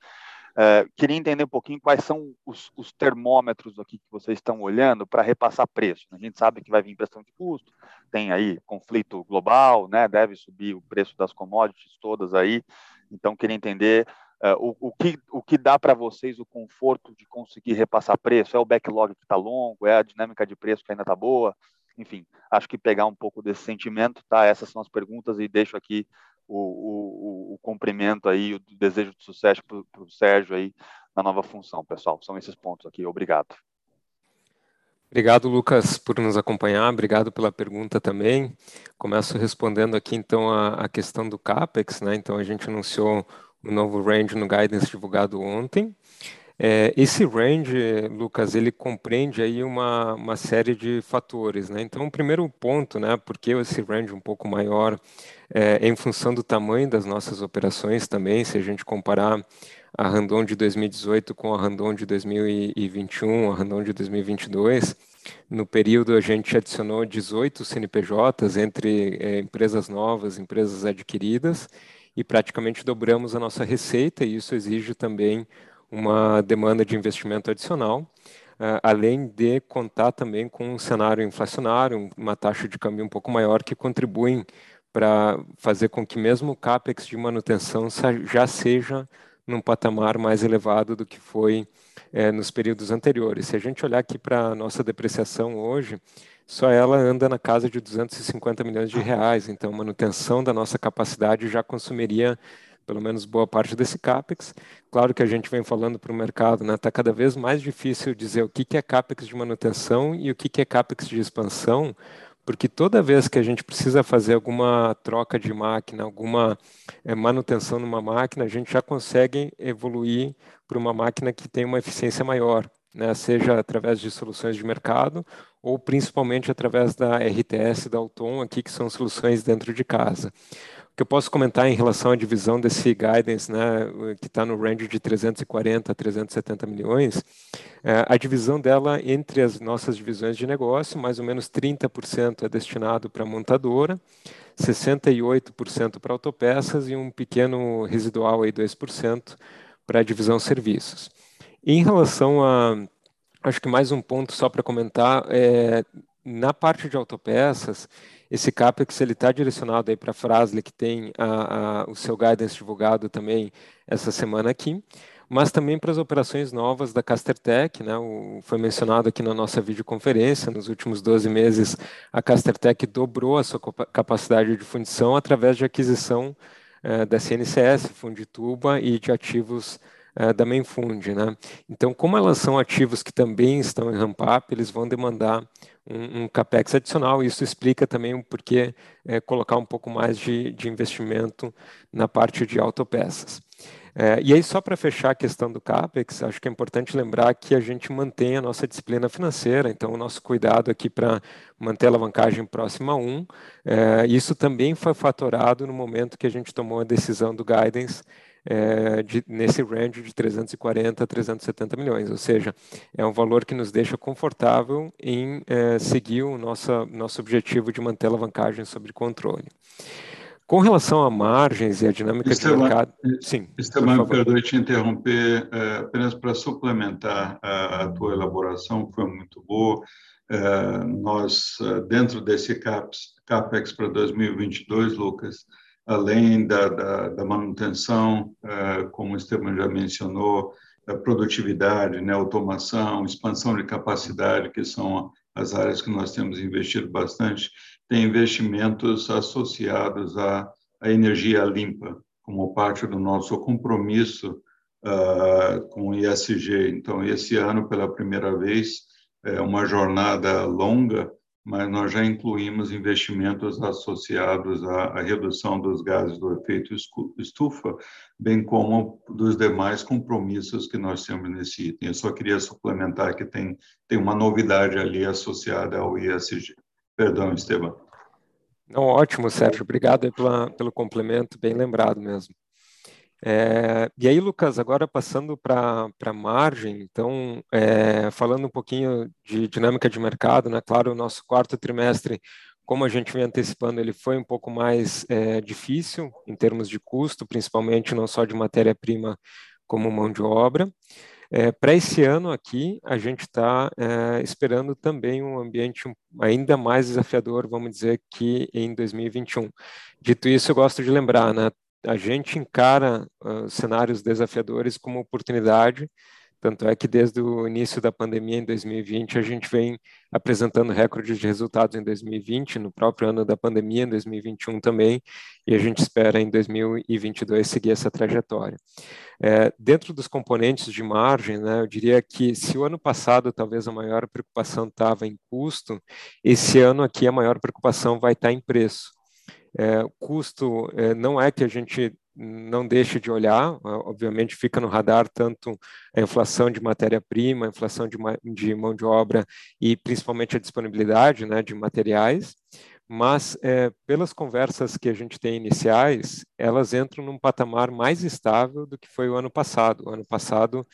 É, queria entender um pouquinho quais são os, os termômetros aqui que vocês estão olhando para repassar preço. A gente sabe que vai vir pressão de custo, tem aí conflito global, né, deve subir o preço das commodities todas aí, então, queria entender uh, o, o, que, o que dá para vocês o conforto de conseguir repassar preço? É o backlog que está longo? É a dinâmica de preço que ainda está boa? Enfim, acho que pegar um pouco desse sentimento, tá? Essas são as perguntas e deixo aqui o, o, o cumprimento aí, o desejo de sucesso para o Sérgio aí na nova função, pessoal. São esses pontos aqui. Obrigado. Obrigado, Lucas, por nos acompanhar. Obrigado pela pergunta também. Começo respondendo aqui, então, a, a questão do CAPEX. Né? Então, a gente anunciou o um novo range no guidance divulgado ontem. É, esse range, Lucas, ele compreende aí uma, uma série de fatores, né? Então, o primeiro ponto, né, porque esse range um pouco maior é, em função do tamanho das nossas operações também, se a gente comparar a Randon de 2018 com a Randon de 2021, a Randon de 2022, no período a gente adicionou 18 CNPJs entre é, empresas novas, empresas adquiridas, e praticamente dobramos a nossa receita, e isso exige também uma demanda de investimento adicional, uh, além de contar também com um cenário inflacionário, uma taxa de câmbio um pouco maior que contribuem para fazer com que mesmo o capex de manutenção já seja num patamar mais elevado do que foi é, nos períodos anteriores. Se a gente olhar aqui para a nossa depreciação hoje, só ela anda na casa de 250 milhões de reais, então manutenção da nossa capacidade já consumiria pelo menos boa parte desse CAPEX. Claro que a gente vem falando para o mercado, está né, tá cada vez mais difícil dizer o que, que é CAPEX de manutenção e o que, que é CAPEX de expansão, porque toda vez que a gente precisa fazer alguma troca de máquina, alguma é, manutenção numa máquina, a gente já consegue evoluir para uma máquina que tem uma eficiência maior, né, seja através de soluções de mercado ou principalmente através da RTS da Alton aqui, que são soluções dentro de casa que eu posso comentar em relação à divisão desse guidance, né, que está no range de 340 a 370 milhões, é, a divisão dela entre as nossas divisões de negócio, mais ou menos 30% é destinado para montadora, 68% para autopeças e um pequeno residual aí 2% para a divisão serviços. Em relação a, acho que mais um ponto só para comentar, é, na parte de autopeças, esse CAPEX está direcionado para a Frasle, que tem a, a, o seu guidance divulgado também essa semana aqui, mas também para as operações novas da Castertech, né? O, foi mencionado aqui na nossa videoconferência, nos últimos 12 meses a Castertech dobrou a sua capacidade de fundição através de aquisição eh, da CNCS, Fundituba e de ativos eh, da Mainfund, né? Então, como elas são ativos que também estão em ramp-up, eles vão demandar um, capex adicional. Isso explica também o porquê é, colocar um pouco mais de, de investimento na parte de autopeças. É, e aí, só para fechar a questão do CAPEX, acho que é importante lembrar que a gente mantém a nossa disciplina financeira, então o nosso cuidado aqui para manter a alavancagem próxima a 1, é, isso também foi fatorado no momento que a gente tomou a decisão do guidance é, de, nesse range de 340 a 370 milhões, ou seja, é um valor que nos deixa confortável em é, seguir o nosso, nosso objetivo de manter a alavancagem sob controle. Com relação a margens e a dinâmica Esteban, de mercado... Sim, Esteban, perdoe te interromper, é, apenas para suplementar a, a, tua elaboração, que foi muito boa. É, nós, é, dentro desse CAPEX, CAPEX para 2022, Lucas, além da, da, da manutenção, é, como o Esteban já mencionou, da produtividade, né, automação, expansão de capacidade, que são as áreas que nós temos investido bastante, tem investimentos associados à, à energia limpa, como parte do nosso compromisso uh, com o ISG. Então, esse ano, pela primeira vez, é uma jornada longa mas nós já incluímos investimentos associados à, à, redução dos gases do efeito estufa, bem como dos demais compromissos que nós temos nesse item. Eu só queria suplementar que tem, tem uma novidade ali associada ao ISG. Perdão, Esteban. Não, ótimo, Sérgio. Obrigado pela, pelo complemento, bem lembrado mesmo. É, e aí, Lucas, agora passando para a margem, então, é, falando um pouquinho de dinâmica de mercado, né? Claro, o nosso quarto trimestre, como a gente vem antecipando, ele foi um pouco mais é, difícil em termos de custo, principalmente não só de matéria-prima como mão de obra. Para esse ano aqui, a gente está esperando também um ambiente ainda mais desafiador, vamos dizer, que em 2021. Dito isso, eu gosto de lembrar, né? A gente encara uh, cenários desafiadores como oportunidade, tanto é que desde o início da pandemia em 2020 a gente vem apresentando recordes de resultados em 2020, no próprio ano da pandemia em 2021 também, e a gente espera em 2022 seguir essa trajetória. É, dentro dos componentes de margem, né, eu diria que se o ano passado talvez a maior preocupação estava em custo, esse ano aqui a maior preocupação vai estar em preço. É, custo é, não é que a gente não deixa de olhar, obviamente fica no radar tanto a inflação de matéria-prima, a inflação de, de, mão de obra e principalmente a disponibilidade né, de materiais, mas é, pelas conversas que a gente tem iniciais, elas entram num patamar mais estável do que foi o ano passado. O ano passado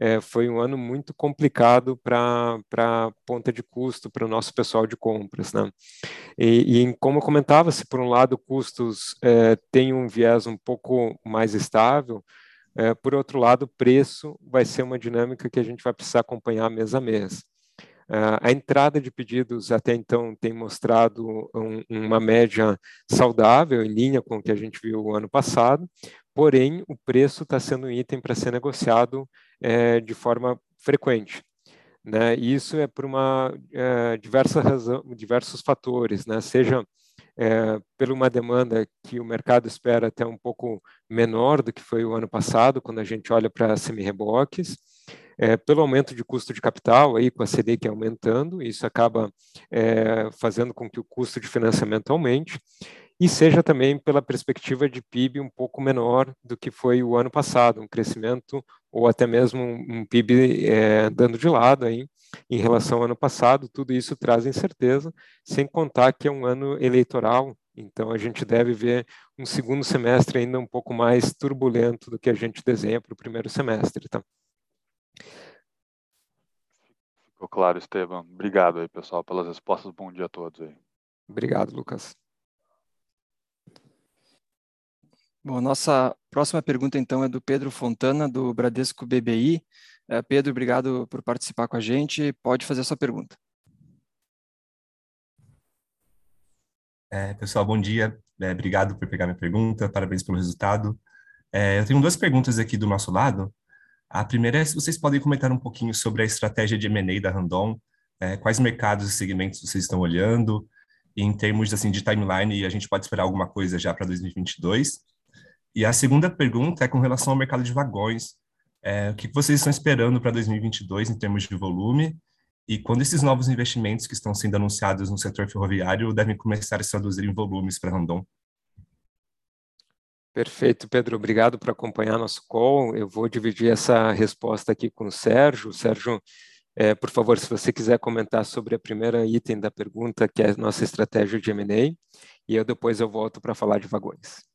é, foi um ano muito complicado para a ponta de custo para o nosso pessoal de compras. Né? E, e como comentava, se por um lado custos é, têm um viés um pouco mais estável, é, por outro lado, preço vai ser uma dinâmica que a gente vai precisar acompanhar mês a mês. Uh, a entrada de pedidos até então tem mostrado um, uma média saudável, em linha com o que a gente viu o ano passado, porém o preço está sendo um item para ser negociado é, de forma frequente. Né? E isso é por uma é, diversa razão, diversos fatores, né? seja é, por uma demanda que o mercado espera até um pouco menor do que foi o ano passado, quando a gente olha para semi-reboques, é, pelo aumento de custo de capital, aí com a Selic aumentando, isso acaba é, fazendo com que o custo de financiamento aumente, e seja também pela perspectiva de PIB um pouco menor do que foi o ano passado, um crescimento ou até mesmo um, PIB é, dando de lado aí em relação ao ano passado, tudo isso traz incerteza, sem contar que é um ano eleitoral, então a gente deve ver um segundo semestre ainda um pouco mais turbulento do que a gente desenha para o primeiro semestre, tá? Ficou claro, Estevam. Obrigado aí, pessoal, pelas respostas. Bom dia a todos aí. Obrigado, Lucas. Bom, nossa próxima pergunta, então, é do Pedro Fontana, do Bradesco BBI. É, Pedro, obrigado por participar com a gente. Pode fazer a sua pergunta. É, pessoal, bom dia. É, obrigado por pegar minha pergunta. Parabéns pelo resultado. É, eu tenho duas perguntas aqui do nosso lado. A primeira é se vocês podem comentar um pouquinho sobre a estratégia de M&A da Randon, é, quais mercados e segmentos vocês estão olhando, em termos assim, de timeline, a gente pode esperar alguma coisa já para 2022. E a segunda pergunta é com relação ao mercado de vagões. É, o que vocês estão esperando para 2022 em termos de volume? E quando esses novos investimentos que estão sendo anunciados no setor ferroviário devem começar a se traduzir em volumes para Randon? Perfeito, Pedro. Obrigado por acompanhar nosso call. Eu vou dividir essa resposta aqui com o Sérgio. Sérgio, é, por favor, se você quiser comentar sobre a primeira item da pergunta, que é a nossa estratégia de M&A, e eu depois eu volto para falar de vagões.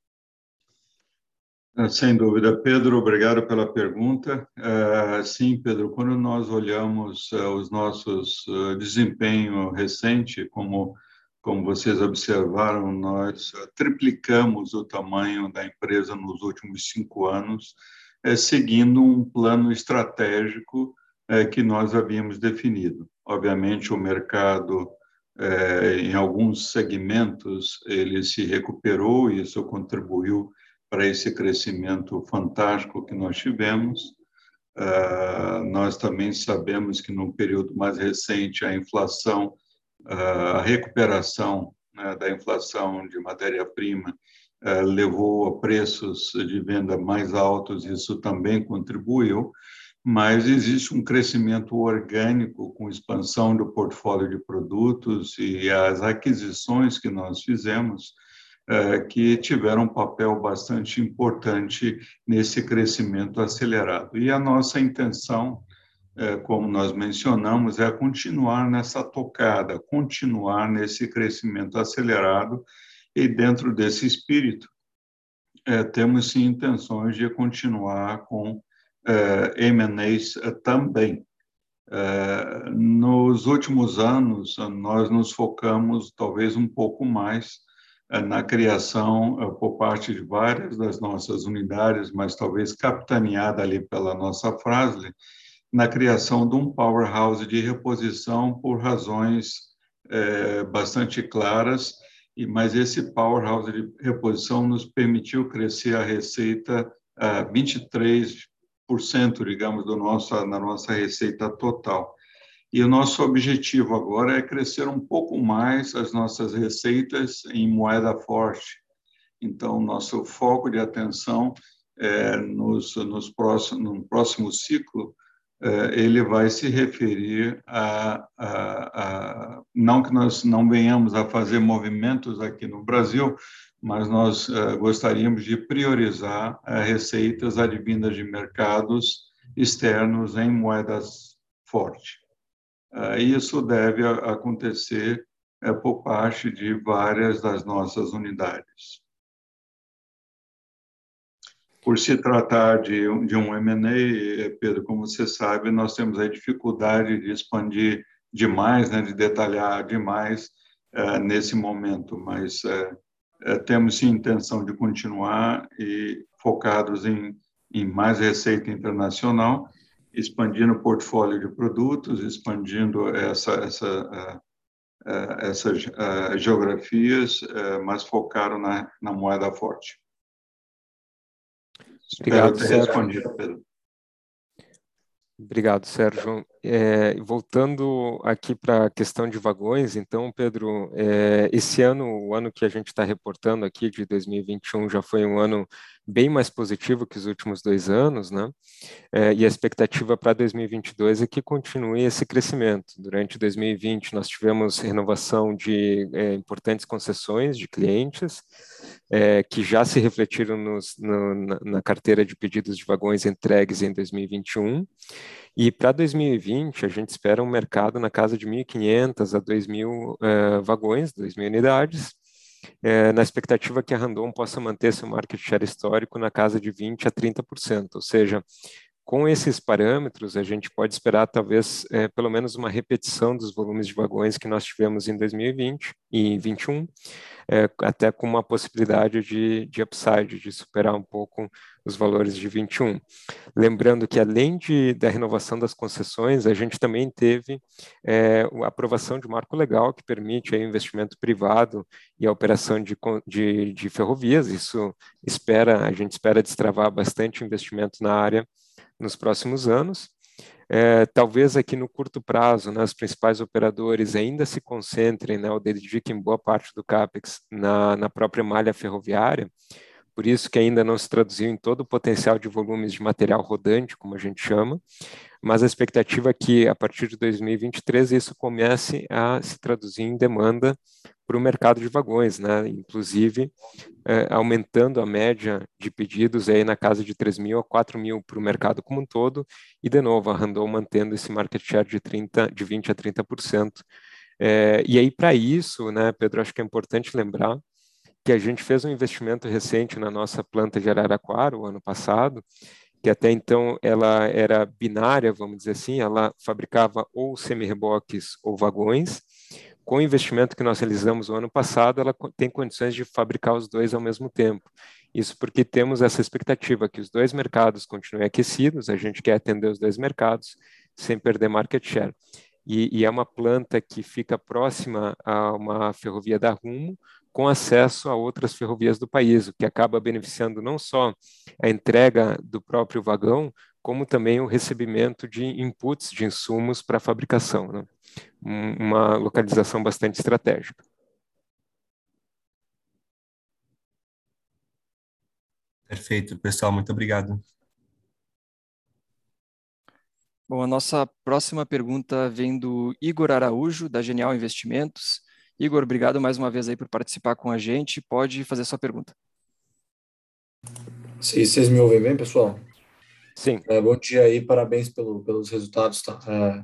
É, sem dúvida. Pedro, obrigado pela pergunta. É, sim, Pedro, quando nós olhamos é, os nossos desempenho recente como como vocês observaram, nós eh, triplicamos o tamanho da empresa nos últimos cinco anos, é, seguindo um plano estratégico é, que nós havíamos definido. Obviamente, o mercado, é, em alguns segmentos, ele se recuperou e isso contribuiu para esse crescimento fantástico que nós tivemos. Uh, nós também sabemos que no período mais recente a inflação a recuperação né, da inflação de matéria-prima eh, levou a preços de venda mais altos, isso também contribuiu, mas existe um crescimento orgânico com expansão do portfólio de produtos e as aquisições que nós fizemos que tiveram um papel bastante importante nesse crescimento acelerado. E a nossa intenção é, como nós mencionamos, é continuar nessa tocada, continuar nesse crescimento acelerado e dentro desse espírito é, temos sim intenções de continuar com é, M&As é, também. É, nos últimos anos, nós nos focamos talvez um pouco mais é, na criação por parte de várias das nossas unidades, mas talvez capitaneada ali pela nossa frase, na criação de um powerhouse de reposição por razões é, bastante claras, e mas esse powerhouse de reposição nos permitiu crescer a receita a 23%, digamos, do nosso, na nossa receita total. E o nosso objetivo agora é crescer um pouco mais as nossas receitas em moeda forte. Então, nosso foco de atenção é, nos, nos próximos, no próximo ciclo eh, ele vai se referir a, a, a, não que nós não venhamos a fazer movimentos aqui no Brasil, mas nós uh, gostaríamos de priorizar uh, receitas advindas de mercados externos em moedas fortes. Uh, isso deve acontecer por parte de várias das nossas unidades. Por se tratar de, de um M&A, Pedro, como você sabe, nós temos a dificuldade de expandir demais, né, de detalhar demais nesse momento, mas é, temos sim intenção de continuar e focados em, em mais receita internacional, expandindo o portfólio de produtos, expandindo essa, essa, uh, uh, essas uh, geografias, mas focaram na, na moeda forte. Obrigado, Espero ter respondido, Pedro. Obrigado, Sérgio. É, voltando aqui para a questão de vagões, então, Pedro, é, esse ano, o ano que a gente está reportando aqui, de 2021, já foi um ano bem mais positivo que os últimos dois anos, né? É, e a expectativa para 2022 é que continue esse crescimento. Durante 2020, nós tivemos renovação de é, importantes concessões de clientes, é, que já se refletiram nos, no, na, na carteira de pedidos de vagões entregues em 2021. E para 2020, a gente espera um mercado na casa de 1.500 a 2.000 uh, vagões, 2.000 unidades, uh, na expectativa que a Randon possa manter seu market share histórico na casa de 20% a 30%, ou seja, com esses parâmetros, a gente pode esperar talvez é, pelo menos uma repetição dos volumes de vagões que nós tivemos em 2020 e 2021, é, até com uma possibilidade de, de upside, de superar um pouco os valores de 21. Lembrando que, além de, da renovação das concessões, a gente também teve é, a aprovação de marco legal que permite o investimento privado e a operação de, de, de ferrovias. Isso espera, a gente espera destravar bastante investimento na área nos próximos anos. É, talvez aqui no curto prazo, né, os principais operadores ainda se concentrem, né, ou dediquem boa parte do CAPEX na, na própria malha ferroviária, por isso que ainda não se traduziu em todo o potencial de volumes de material rodante, como a gente chama, mas a expectativa é que a partir de 2023 isso comece a se traduzir em demanda para o mercado de vagões, né? inclusive é, aumentando a média de pedidos aí na casa de 3 mil a 4 mil para o mercado como um todo, e de novo a Randon mantendo esse market share de, 30, de 20 a 30%. É, e aí para isso, né, Pedro, acho que é importante lembrar que a gente fez um investimento recente na nossa planta de Araraquara, o ano passado, que até então ela era binária, vamos dizer assim, ela fabricava ou semi-reboques ou vagões. Com o investimento que nós realizamos o ano passado, ela tem condições de fabricar os dois ao mesmo tempo. Isso porque temos essa expectativa que os dois mercados continuem aquecidos, a gente quer atender os dois mercados sem perder market share. E, e, é uma planta que fica próxima a uma ferrovia da Rumo, com acesso a outras ferrovias do país, o que acaba beneficiando não só a entrega do próprio vagão, como também o recebimento de inputs de insumos para a fabricação. Né? Uma localização bastante estratégica. Perfeito, pessoal, muito obrigado. Bom, a nossa próxima pergunta vem do Igor Araújo, da Genial Investimentos. Igor, obrigado mais uma vez aí por participar com a gente. Pode fazer sua pergunta. Sim, vocês me ouvem bem, pessoal? Sim. É, bom dia aí, parabéns pelo, pelos resultados. Tá? É,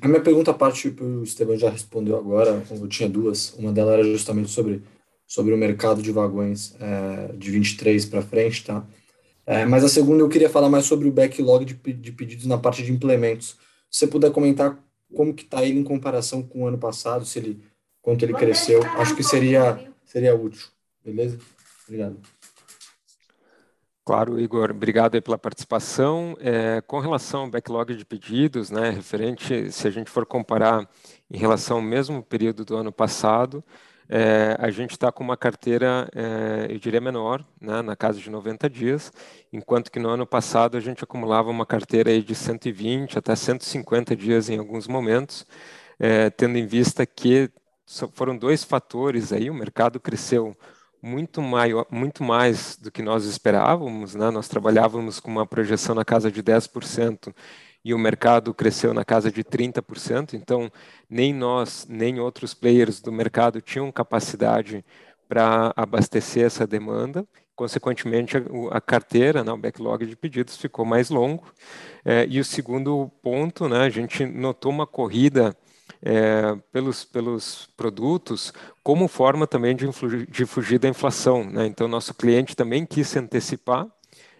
a minha pergunta parte, o Esteban já respondeu agora, eu tinha duas. Uma delas era justamente sobre, sobre o mercado de vagões é, de 23 para frente, tá? É, mas a segunda eu queria falar mais sobre o backlog de, de pedidos na parte de implementos. Se você puder comentar como que está ele em comparação com o ano passado, se ele quanto ele cresceu. Acho que seria, seria útil. Beleza? Obrigado. Claro, Igor, obrigado pela participação. É, com relação ao backlog de pedidos, né, referente, se a gente for comparar em relação ao mesmo período do ano passado, é, a gente está com uma carteira, é, eu diria, menor, né, na casa de 90 dias, enquanto que no ano passado a gente acumulava uma carteira aí de 120 até 150 dias em alguns momentos, é, tendo em vista que foram dois fatores aí, o mercado cresceu muito, maior, muito mais do que nós esperávamos, né? nós trabalhávamos com uma projeção na casa de 10% e o mercado cresceu na casa de 30%, então nem nós, nem outros players do mercado tinham capacidade para abastecer essa demanda. Consequentemente, a, carteira, né, o backlog de pedidos ficou mais longo. É, e o segundo ponto, né, a gente notou uma corrida é, pelos, pelos produtos como forma também de, de fugir da inflação. Né? Então, nosso cliente também quis se antecipar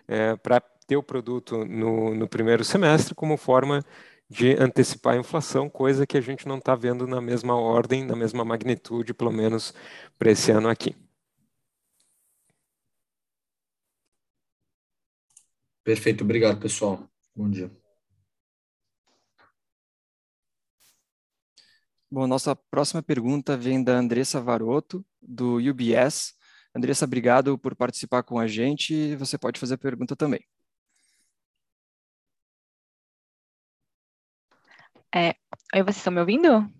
é, para ter o produto no, no primeiro semestre como forma de antecipar a inflação, coisa que a gente não está vendo na mesma ordem, na mesma magnitude, pelo menos para esse ano aqui. Perfeito, obrigado, pessoal. Bom dia. Bom, nossa próxima pergunta vem da Andressa Varoto, do UBS. Andressa, obrigado por participar com a gente. Você pode fazer a pergunta também. É, oi, vocês estão me ouvindo?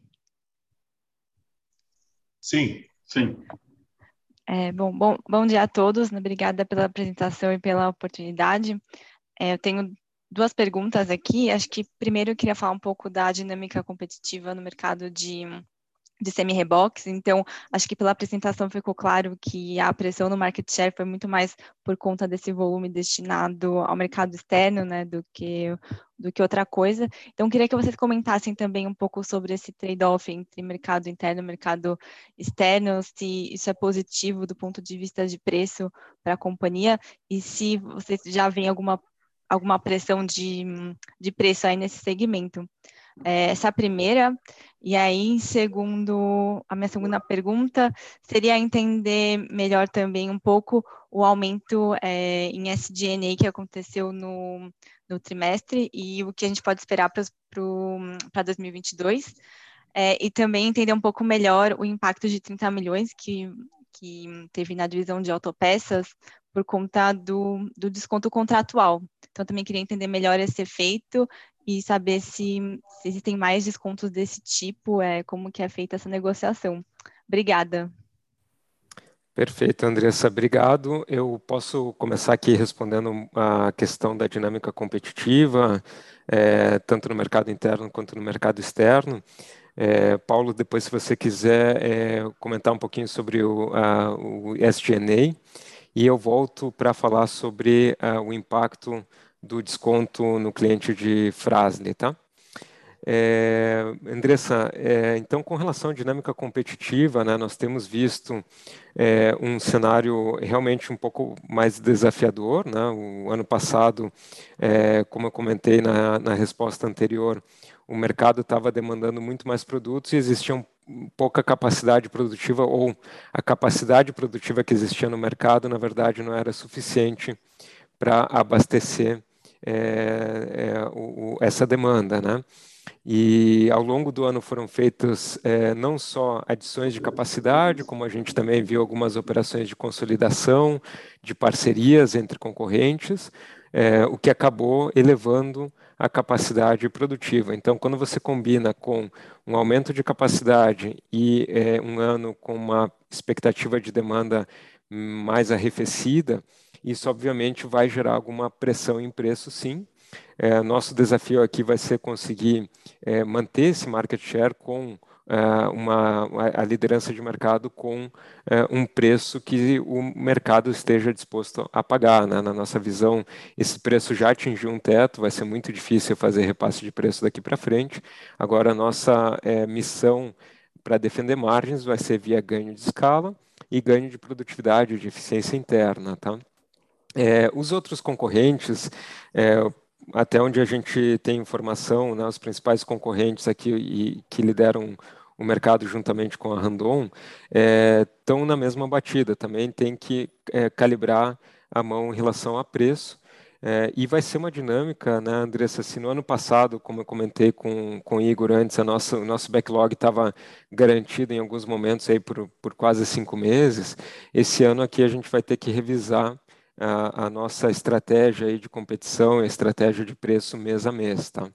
Sim, sim. É, bom, bom, bom dia a todos. Obrigada pela apresentação e pela oportunidade. É, eu tenho duas perguntas aqui. Acho que primeiro eu queria falar um pouco da dinâmica competitiva no mercado de de semi-reboques, então acho que pela apresentação ficou claro que a pressão no market share foi muito mais por conta desse volume destinado ao mercado externo, né, do que do que outra coisa. Então queria que vocês comentassem também um pouco sobre esse trade-off entre mercado interno e mercado externo, se isso é positivo do ponto de vista de preço para a companhia e se vocês já veem alguma alguma pressão de, de preço aí nesse segmento. É, essa primeira, e aí, segundo a minha segunda pergunta, seria entender melhor também um pouco o aumento é, em SDNA que aconteceu no, no trimestre e o que a gente pode esperar para 2022. É, e também entender um pouco melhor o impacto de 30 milhões que, que teve na divisão de autopeças por conta do, do desconto contratual. Então, também queria entender melhor esse efeito e saber se, se existem mais descontos desse tipo, é, como que é feita essa negociação. Obrigada. Perfeito, Andressa, obrigado. Eu posso começar aqui respondendo a questão da dinâmica competitiva, é, tanto no mercado interno quanto no mercado externo. É, Paulo, depois, se você quiser é, comentar um pouquinho sobre o, a, o e eu volto para falar sobre a, o impacto do desconto no cliente de Frasle, tá? É, Andressa, é, então com relação à dinâmica competitiva, né, nós temos visto é, um cenário realmente um pouco mais desafiador. Né? O ano passado, é, como eu comentei na, na resposta anterior, o mercado estava demandando muito mais produtos e existia pouca capacidade produtiva ou a capacidade produtiva que existia no mercado, na verdade, não era suficiente para abastecer é, é, o, essa demanda, né? E ao longo do ano foram feitas é, não só adições de capacidade, como a gente também viu algumas operações de consolidação, de parcerias entre concorrentes, o que acabou elevando a capacidade produtiva. Então, quando você combina com um aumento de capacidade e é, um ano com uma expectativa de demanda mais arrefecida, isso, obviamente, vai gerar alguma pressão em preço, sim. É, nosso desafio aqui vai ser conseguir é, manter esse market share com é, uma, a liderança de mercado com é, um preço que o mercado esteja disposto a pagar. Né? Na nossa visão, esse preço já atingiu um teto, vai ser muito difícil fazer repasse de preço daqui para frente. Agora, a nossa é, missão para defender margens vai ser via ganho de escala e ganho de produtividade, de eficiência interna. Tá? É, os outros concorrentes, é, até onde a gente tem informação, né, os principais concorrentes aqui e, que lideram o mercado juntamente com a Randon, estão é, na mesma batida, também tem que é, calibrar a mão em relação a preço. É, e vai ser uma dinâmica, né, Andressa? Se no ano passado, como eu comentei com, com o Igor antes, a nossa, o nosso backlog estava garantido em alguns momentos aí por, por quase cinco meses, esse ano aqui a gente vai ter que revisar a, nossa estratégia aí de competição, a estratégia de preço mês a mês, tá?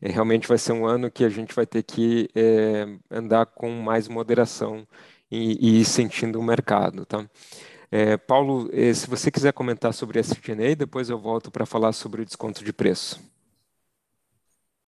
É, realmente vai ser um ano que a gente vai ter que é, andar com mais moderação e, e ir sentindo o mercado, tá? É, Paulo, é, se você quiser comentar sobre a SGNA, depois eu volto para falar sobre o desconto de preço.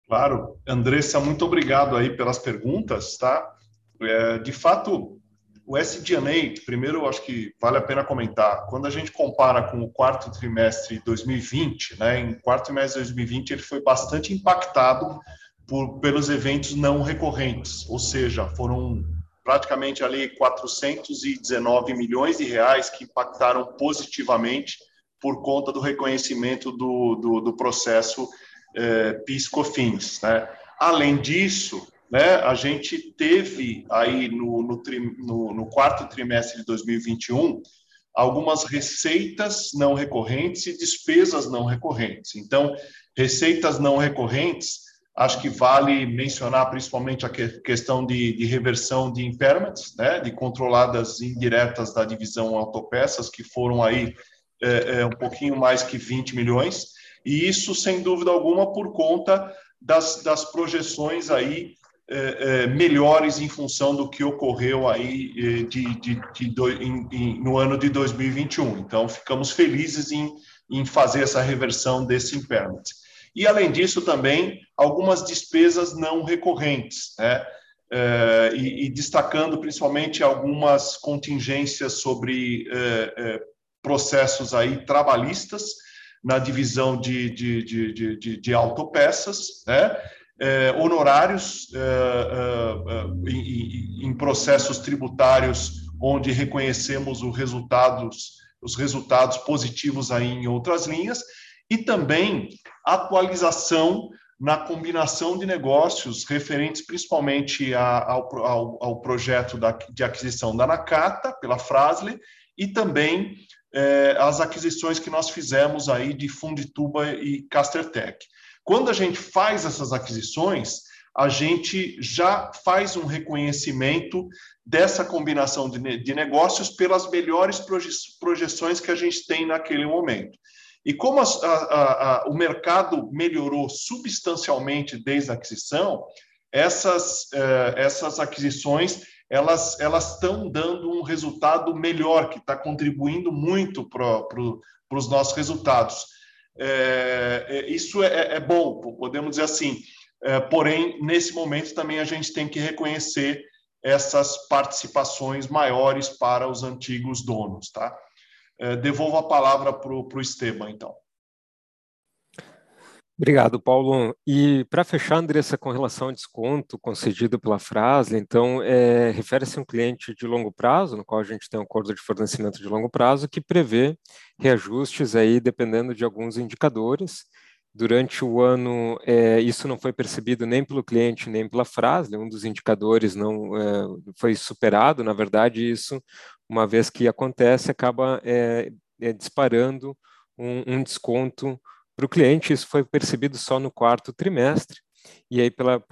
Claro. Andressa, muito obrigado aí pelas perguntas, tá? É, de fato, o SG&A, primeiro eu acho que vale a pena comentar, quando a gente compara com o quarto trimestre de 2020, né, em quarto trimestre de 2020 ele foi bastante impactado por, pelos eventos não recorrentes, ou seja, foram praticamente ali 419 milhões de reais que impactaram positivamente por conta do reconhecimento do, do, do processo eh, PIS-COFINS. Né? Além disso, né, a gente teve aí no, no, no, no quarto trimestre de 2021 algumas receitas não recorrentes e despesas não recorrentes. Então, receitas não recorrentes, acho que vale mencionar principalmente a questão de, de reversão de impairments, né, de controladas indiretas da divisão autopeças, que foram aí é, é, um pouquinho mais que 20 milhões, e isso, sem dúvida alguma, por conta das, das projeções aí é, é, melhores em função do que ocorreu aí é, de, de, de em, em, no ano de 2021. Então, ficamos felizes em, em fazer essa reversão desse impairment. E, além disso, também algumas despesas não recorrentes, né? E, e, destacando principalmente algumas contingências sobre processos aí trabalhistas na divisão de, de, de, de, de autopeças, né? É, honorários é, é, em, em, processos tributários onde reconhecemos os resultados, os resultados positivos aí em outras linhas, e também atualização na combinação de negócios referentes principalmente a, ao, ao, ao, projeto da, de aquisição da Nakata, pela Frasle, e também as aquisições que nós fizemos aí de Fundituba e Castertech. Quando a gente faz essas aquisições, a gente já faz um reconhecimento dessa combinação de, de negócios pelas melhores projeções que a gente tem naquele momento. E como a, a, a, o mercado melhorou substancialmente desde a aquisição, essas, eh, essas aquisições elas elas estão dando um resultado melhor, que está contribuindo muito para pro, os nossos resultados. É, é, isso é, é, bom, podemos dizer assim. É, porém, nesse momento também a gente tem que reconhecer essas participações maiores para os antigos donos, tá? É, devolvo a palavra para o Esteban, então. Obrigado, Paulo. E para fechar, Andressa, com relação ao desconto concedido pela Frasle, então, é, refere-se a um cliente de longo prazo, no qual a gente tem um acordo de fornecimento de longo prazo, que prevê reajustes aí dependendo de alguns indicadores. Durante o ano, é, isso não foi percebido nem pelo cliente nem pela Frasle, um dos indicadores não é, foi superado, na verdade, isso, uma vez que acontece, acaba é, é, disparando um, um desconto para o cliente, isso foi percebido só no quarto trimestre, e aí, para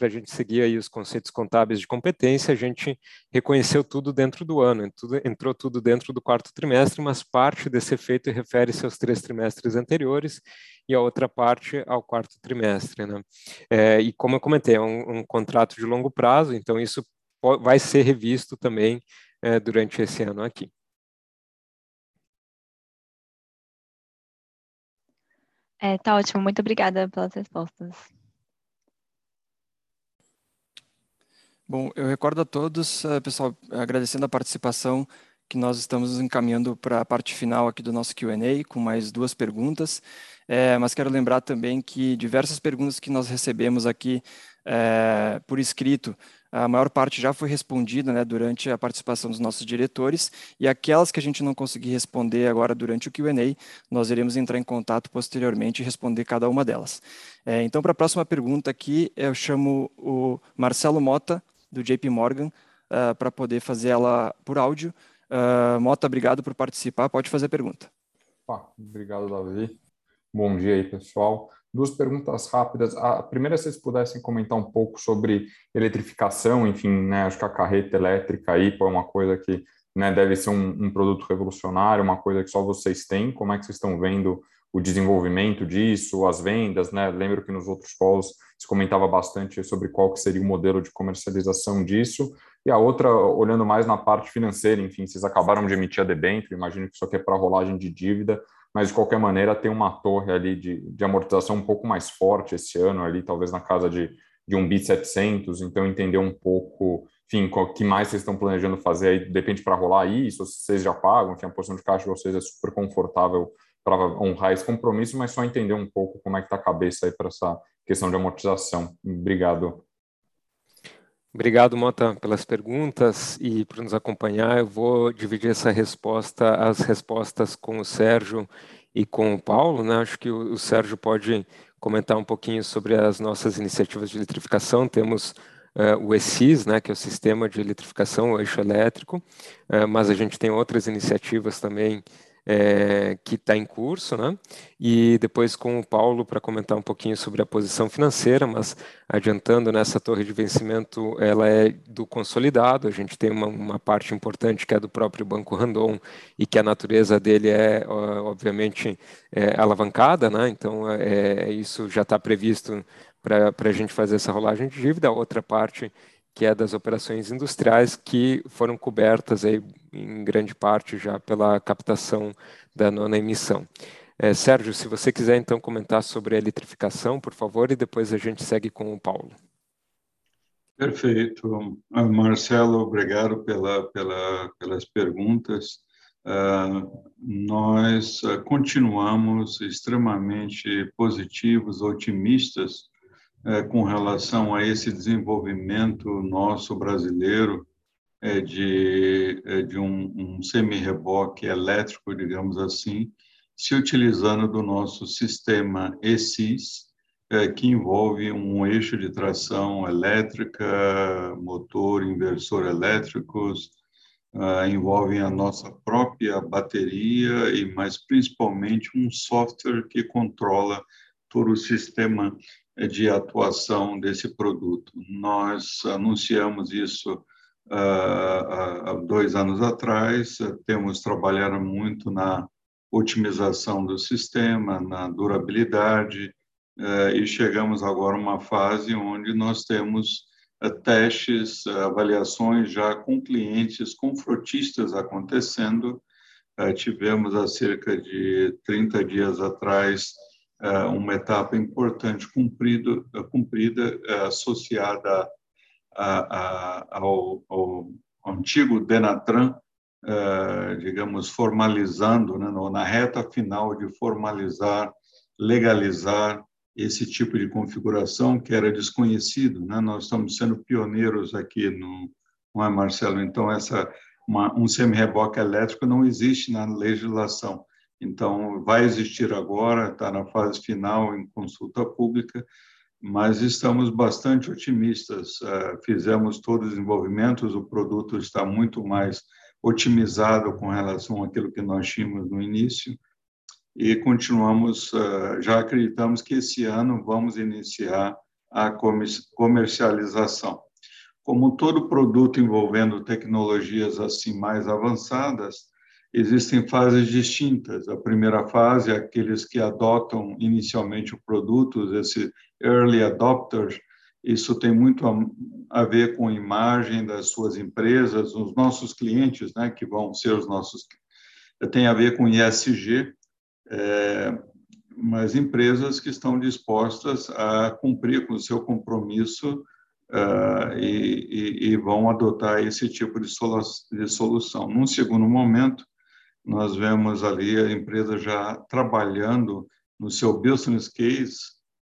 a gente seguir aí os conceitos contábeis de competência, a gente reconheceu tudo dentro do ano, entrou tudo dentro do quarto trimestre, mas parte desse efeito refere-se aos três trimestres anteriores e a outra parte ao quarto trimestre. Né? É, e como eu comentei, é um, um, contrato de longo prazo, então isso vai ser revisto também é, durante esse ano aqui. É, tá ótimo, muito obrigada pelas respostas. Bom, eu recordo a todos, eh, pessoal, agradecendo a participação, que nós estamos encaminhando para a parte final aqui do nosso Q&A, com mais duas perguntas, é, mas quero lembrar também que diversas perguntas que nós recebemos aqui é, por escrito a maior parte já foi respondida né, durante a participação dos nossos diretores, e aquelas que a gente não conseguir responder agora durante o Q&A, nós iremos entrar em contato posteriormente e responder cada uma delas. É, então, para a próxima pergunta aqui, eu chamo o Marcelo Mota, do JP Morgan, uh, para poder fazer ela por áudio. Uh, Mota, obrigado por participar, pode fazer a pergunta. Ah, obrigado, Davi. Bom dia aí, pessoal. Duas perguntas rápidas. A primeira, se vocês pudessem comentar um pouco sobre eletrificação, enfim, né, acho que a carreta elétrica aí é uma coisa que né, deve ser um, um, produto revolucionário, uma coisa que só vocês têm. Como é que vocês estão vendo o desenvolvimento disso, as vendas, né? Lembro que nos outros calls se comentava bastante sobre qual que seria o modelo de comercialização disso. E a outra, olhando mais na parte financeira, enfim, vocês acabaram de emitir a debênture, imagino que isso aqui é para rolagem de dívida mas de qualquer maneira tem uma torre ali de, de amortização um pouco mais forte esse ano, ali talvez na casa de, de um BIT 700, então entender um pouco enfim, o que mais vocês estão planejando fazer aí, depende para rolar isso, se vocês já pagam, enfim, a posição de caixa de vocês é super confortável para honrar esse compromisso, mas só entender um pouco como é que está a cabeça aí para essa questão de amortização. Obrigado. Obrigado, Mota, pelas perguntas e por nos acompanhar. Eu vou dividir essa resposta, as respostas com o Sérgio e com o Paulo. Né? Acho que o, o Sérgio pode comentar um pouquinho sobre as nossas iniciativas de eletrificação. Temos uh, o ESIS, né, que é o Sistema de Eletrificação, o Eixo Elétrico, uh, mas a gente tem outras iniciativas também é, que está em curso, né? E depois com o Paulo para comentar um pouquinho sobre a posição financeira, mas adiantando nessa torre de vencimento, ela é do consolidado. A gente tem uma, uma parte importante que é do próprio Banco Randon e que a natureza dele é, obviamente, é, alavancada, né? Então é, isso já está previsto para a gente fazer essa rolagem de dívida. A outra parte que é das operações industriais, que foram cobertas aí, em grande parte já pela captação da nona emissão. É, Sérgio, se você quiser então comentar sobre a eletrificação, por favor, e depois a gente segue com o Paulo. Perfeito. Ah, Marcelo, obrigado pela, pela, pelas perguntas. Uh, nós uh, continuamos extremamente positivos, otimistas é, com relação a esse desenvolvimento nosso brasileiro é, de, é, de um, um semi-reboque elétrico, digamos assim, se utilizando do nosso sistema ESIS, é, que envolve um eixo de tração elétrica, motor, inversor elétricos, uh, envolvem a nossa própria bateria e, mais principalmente, um software que controla todo o sistema de atuação desse produto. Nós anunciamos isso uh, há dois anos atrás, temos trabalhado muito na otimização do sistema, na durabilidade, uh, e chegamos agora a uma fase onde nós temos testes, avaliações já com clientes, com frotistas acontecendo. tivemos há cerca de 30 dias atrás uma etapa importante cumprido, cumprida é, associada a, a, ao, ao, antigo Denatran, é, digamos, formalizando, né, na reta final de formalizar, legalizar esse tipo de configuração que era desconhecido. Né? Nós estamos sendo pioneiros aqui, no, não é, Marcelo? Então, essa, uma, um semi-reboque elétrico não existe na legislação. Então, vai existir agora, está na fase final em consulta pública, mas estamos bastante otimistas. Eh, fizemos todos os desenvolvimentos, o produto está muito mais otimizado com relação àquilo que nós tínhamos no início e continuamos, eh, já acreditamos que esse ano vamos iniciar a comercialização. Como todo produto envolvendo tecnologias assim mais avançadas, existem fases distintas. A primeira fase é aqueles que adotam inicialmente o produto, esse early adopters. Isso tem muito a, ver com a imagem das suas empresas, os nossos clientes, né, que vão ser os nossos. Tem a ver com ISG, é, mas empresas que estão dispostas a cumprir com o seu compromisso uh, e, e, e, vão adotar esse tipo de, solu de solução. Num segundo momento, nós vemos ali a empresa já trabalhando no seu business case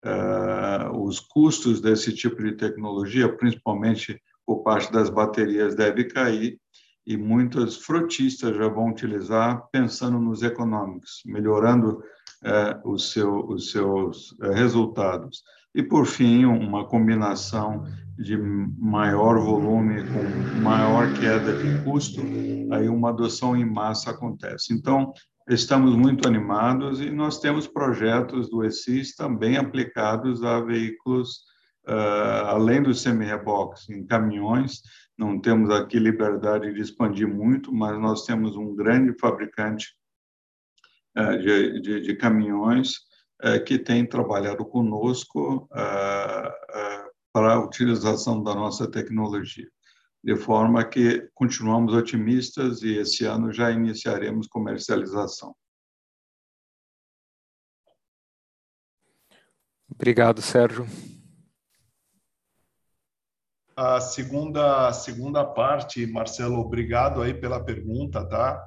uh, os custos desse tipo de tecnologia, principalmente por parte das baterias, deve cair e muitas frotistas já vão utilizar pensando nos econômicos, melhorando uh, o seu, os seus uh, resultados. E, por fim, uma combinação de maior volume com maior queda de custo, aí uma adoção em massa acontece. Então, estamos muito animados e nós temos projetos do ESIS também aplicados a veículos, uh, além do semi-reboques, em caminhões. Não temos aqui liberdade de expandir muito, mas nós temos um grande fabricante uh, de, de, de, caminhões que tem trabalhado conosco para a utilização da nossa tecnologia. De forma que continuamos otimistas e esse ano já iniciaremos comercialização. Obrigado, Sérgio. a segunda, a segunda parte, Marcelo, obrigado aí pela pergunta, tá?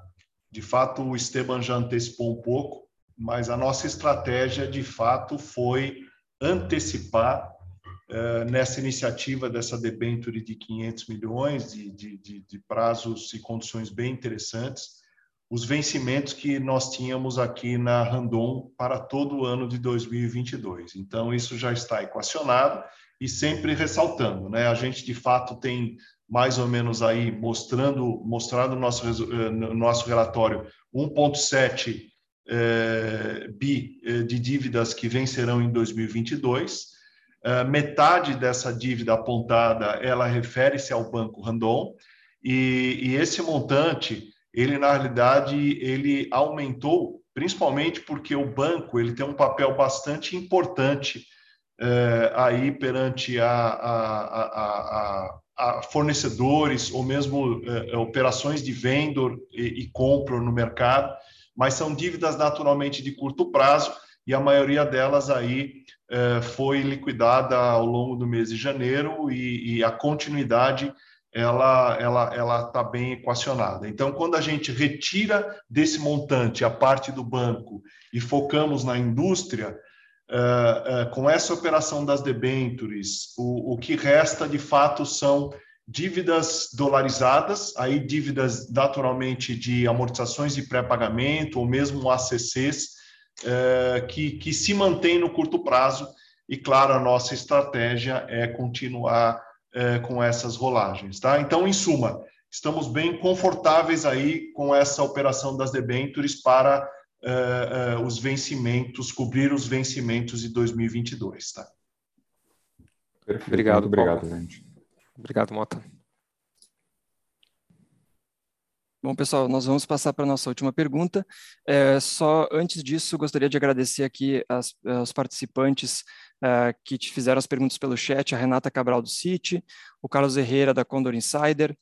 De fato, o Esteban já antecipou um pouco, mas a nossa estratégia, de fato, foi antecipar uh, nessa iniciativa dessa debenture de 500 milhões, de, de, de, prazos e condições bem interessantes, os vencimentos que nós tínhamos aqui na Randon para todo o ano de 2022. Então, isso já está equacionado e sempre ressaltando, né? A gente, de fato, tem mais ou menos aí mostrando, mostrado no nosso, eh, no nosso relatório 1,7 eh, bi eh, de dívidas que vencerão em 2022. Eh, metade dessa dívida apontada, ela refere-se ao Banco Randon, e, e esse montante ele na realidade ele aumentou principalmente porque o banco ele tem um papel bastante importante é, aí perante a, a, a, a, fornecedores ou mesmo é, operações de vendor e, e compra no mercado, mas são dívidas naturalmente de curto prazo e a maioria delas aí é, foi liquidada ao longo do mês de janeiro e, e a continuidade ela ela ela está bem equacionada. Então, quando a gente retira desse montante a parte do banco e focamos na indústria, uh, uh, com essa operação das debentures, o, o que resta de fato são dívidas dolarizadas, aí dívidas naturalmente de amortizações de pré-pagamento ou mesmo ACCs uh, que, que se mantém no curto prazo. E claro, a nossa estratégia é continuar é, com essas rolagens, tá? Então, em suma, estamos bem confortáveis aí com essa operação das debêntures para é, é, os vencimentos, cobrir os vencimentos de 2022, tá? Perfeito. Obrigado, Muito obrigado, Paulo. gente. Obrigado, Mota. Bom, pessoal, nós vamos passar para a nossa última pergunta. É, só antes disso, gostaria de agradecer aqui as, aos participantes uh, que te fizeram as perguntas pelo chat, a Renata Cabral do City, o Carlos Herrera da Condor Insider,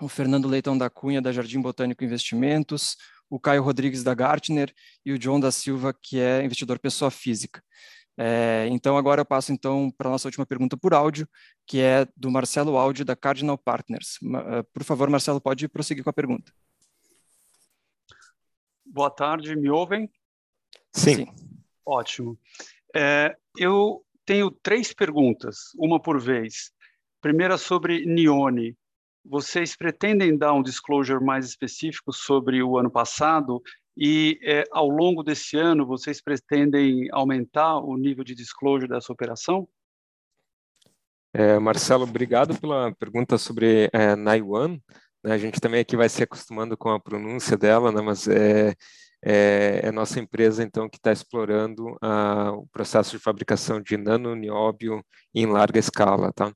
o Fernando Leitão da Cunha da Jardim Botânico Investimentos, o Caio Rodrigues da Gartner e o John da Silva, que é investidor pessoa física. É, então, agora eu passo então para a nossa última pergunta por áudio, que é do Marcelo Áudio, da Cardinal Partners. Uh, por favor, Marcelo, pode prosseguir com a pergunta. Boa tarde, me ouvem? Sim. Sim. Ótimo. É, eu tenho três perguntas, uma por vez. Primeira sobre Nione. Vocês pretendem dar um disclosure mais específico sobre o ano passado e é, ao longo desse ano, vocês pretendem aumentar o nível de disclosure dessa operação? É, Marcelo, obrigado pela pergunta sobre é, Naiwan. Né, a gente também aqui vai se acostumando com a pronúncia dela, né, mas é, é, é nossa empresa, então, que está explorando ah, o processo de fabricação de nanonióbio em larga escala. Tá?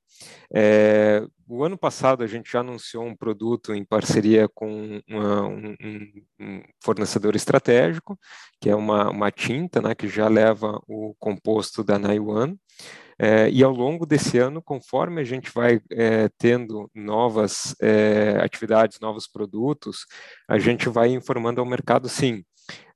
É, o ano passado, a gente já anunciou um produto em parceria com uma, um, um, fornecedor estratégico, que é uma, uma tinta né, que já leva o composto da Naiwan. É, e ao longo desse ano, conforme a gente vai é, tendo novas é, atividades, novos produtos, a gente vai informando ao mercado, sim,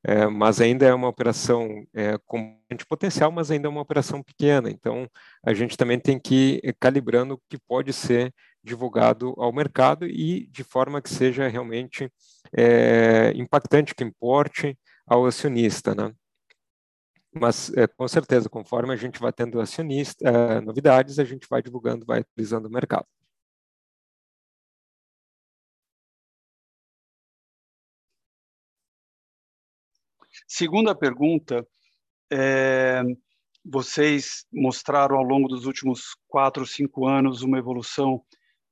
é, mas ainda é uma operação é, com potencial, mas ainda é uma operação pequena. Então, a gente também tem que ir calibrando o que pode ser divulgado ao mercado e de forma que seja realmente é, impactante, que importe ao acionista, né? Mas, é, com certeza, conforme a gente vai tendo acionista, é, novidades, a gente vai divulgando, vai atualizando o mercado. Segunda pergunta, é, vocês mostraram ao longo dos últimos quatro, cinco anos uma evolução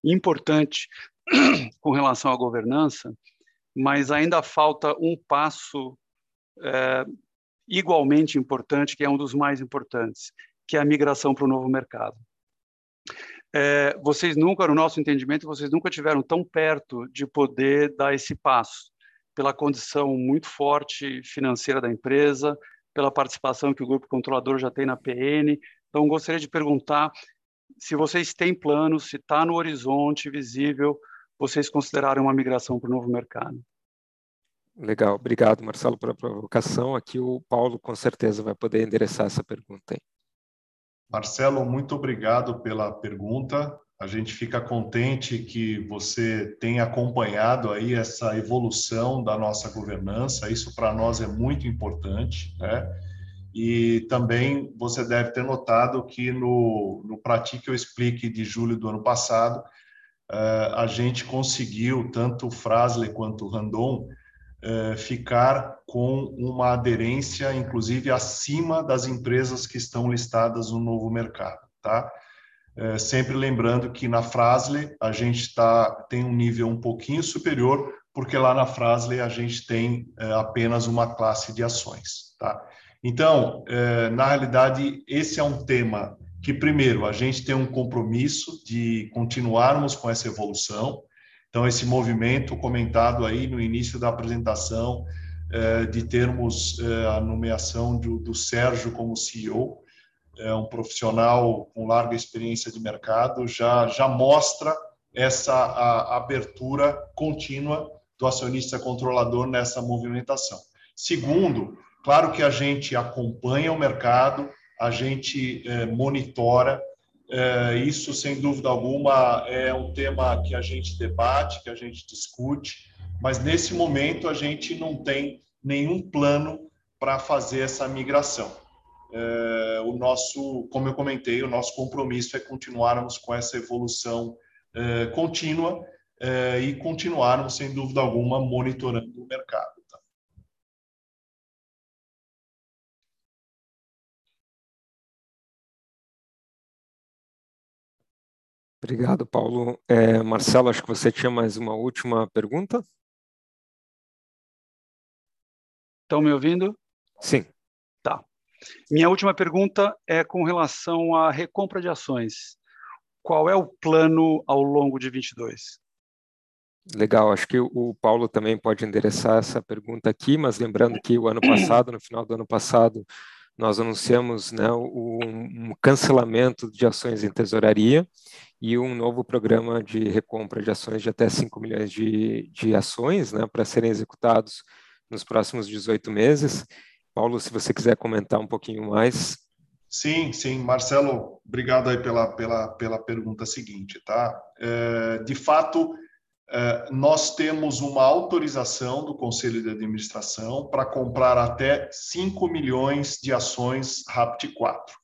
importante [clears throat] com relação à governança, mas ainda falta um passo é, igualmente importante, que é um dos mais importantes, que é a migração para o novo mercado. É, vocês nunca, no nosso entendimento, vocês nunca tiveram tão perto de poder dar esse passo pela condição muito forte financeira da empresa, pela participação que o grupo controlador já tem na PN. Então, gostaria de perguntar se vocês têm planos, se está no horizonte visível, vocês considerarem uma migração para o novo mercado. Legal, obrigado, Marcelo, pela provocação. Aqui o Paulo com certeza vai poder endereçar essa pergunta aí. Marcelo, muito obrigado pela pergunta. A gente fica contente que você tenha acompanhado aí essa evolução da nossa governança. Isso para nós é muito importante, né? E também você deve ter notado que no, no Pratique Eu Explique de julho do ano passado, uh, a gente conseguiu, tanto o Frasley quanto Randon, uh, ficar com uma aderência, inclusive, acima das empresas que estão listadas no novo mercado, tá? É, sempre lembrando que na Frasle a gente tá, tem um nível um pouquinho superior, porque lá na Frasle a gente tem é, apenas uma classe de ações. Tá? Então, é, na realidade, esse é um tema que, primeiro, a gente tem um compromisso de continuarmos com essa evolução. Então, esse movimento comentado aí no início da apresentação, é, de termos é, a nomeação do, Sérgio como CEO, é um profissional com larga experiência de mercado, já, já mostra essa abertura contínua do acionista controlador nessa movimentação. Segundo, claro que a gente acompanha o mercado, a gente é, monitora, é, isso sem dúvida alguma é um tema que a gente debate, que a gente discute, mas nesse momento a gente não tem nenhum plano para fazer essa migração é, o nosso, como eu comentei, o nosso compromisso é continuarmos com essa evolução é, contínua é, e continuarmos, sem dúvida alguma, monitorando o mercado. Obrigado, Paulo. É, Marcelo, acho que você tinha mais uma última pergunta. Estão me ouvindo? Sim. Tá. Minha última pergunta é com relação à recompra de ações. Qual é o plano ao longo de 22? Legal, acho que o Paulo também pode endereçar essa pergunta aqui, mas lembrando que o ano passado, no final do ano passado, nós anunciamos né, um cancelamento de ações em tesouraria e um novo programa de recompra de ações de até 5 milhões de, de ações né, para serem executados nos próximos 18 meses. Paulo, se você quiser comentar um pouquinho mais. Sim, sim, Marcelo, obrigado aí pela, pela, pela pergunta seguinte, tá? É, de fato, nós temos uma autorização do Conselho de Administração para comprar até 5 milhões de ações Rapt 4.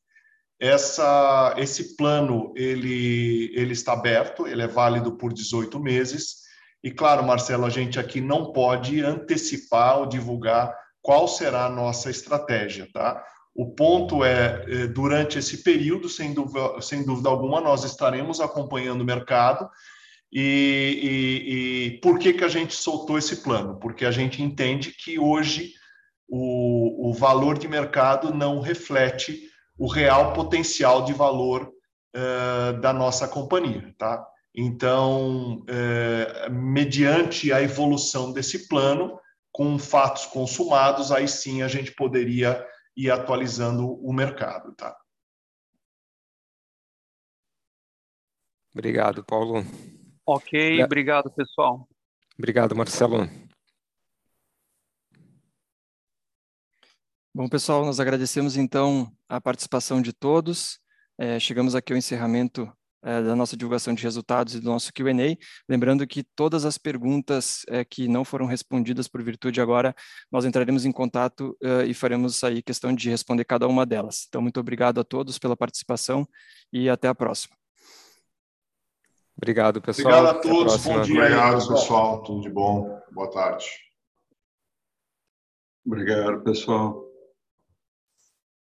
Essa, esse plano, ele, ele está aberto, ele é válido por 18 meses, e claro, Marcelo, a gente aqui não pode antecipar ou divulgar qual será a nossa estratégia, tá? O ponto é, é, durante esse período, sem dúvida, sem dúvida alguma, nós estaremos acompanhando o mercado. E, e, e, por que, que a gente soltou esse plano? Porque a gente entende que hoje o, o valor de mercado não reflete o real potencial de valor uh, da nossa companhia, tá? Então, uh, mediante a evolução desse plano, com fatos consumados, aí sim a gente poderia ir atualizando o mercado, tá? Obrigado, Paulo. Ok, obrigado, pessoal. Obrigado, Marcelo. Bom, pessoal, nós agradecemos então a participação de todos. É, chegamos aqui ao encerramento é, da nossa divulgação de resultados e do nosso Q&A. Lembrando que todas as perguntas é, que não foram respondidas por virtude agora, nós entraremos em contato é, e faremos aí questão de responder cada uma delas. Então, muito obrigado a todos pela participação e até a próxima. Obrigado, pessoal. Obrigado a todos. A bom dia. Obrigado, pessoal. Tudo de bom. Boa tarde. Obrigado, pessoal.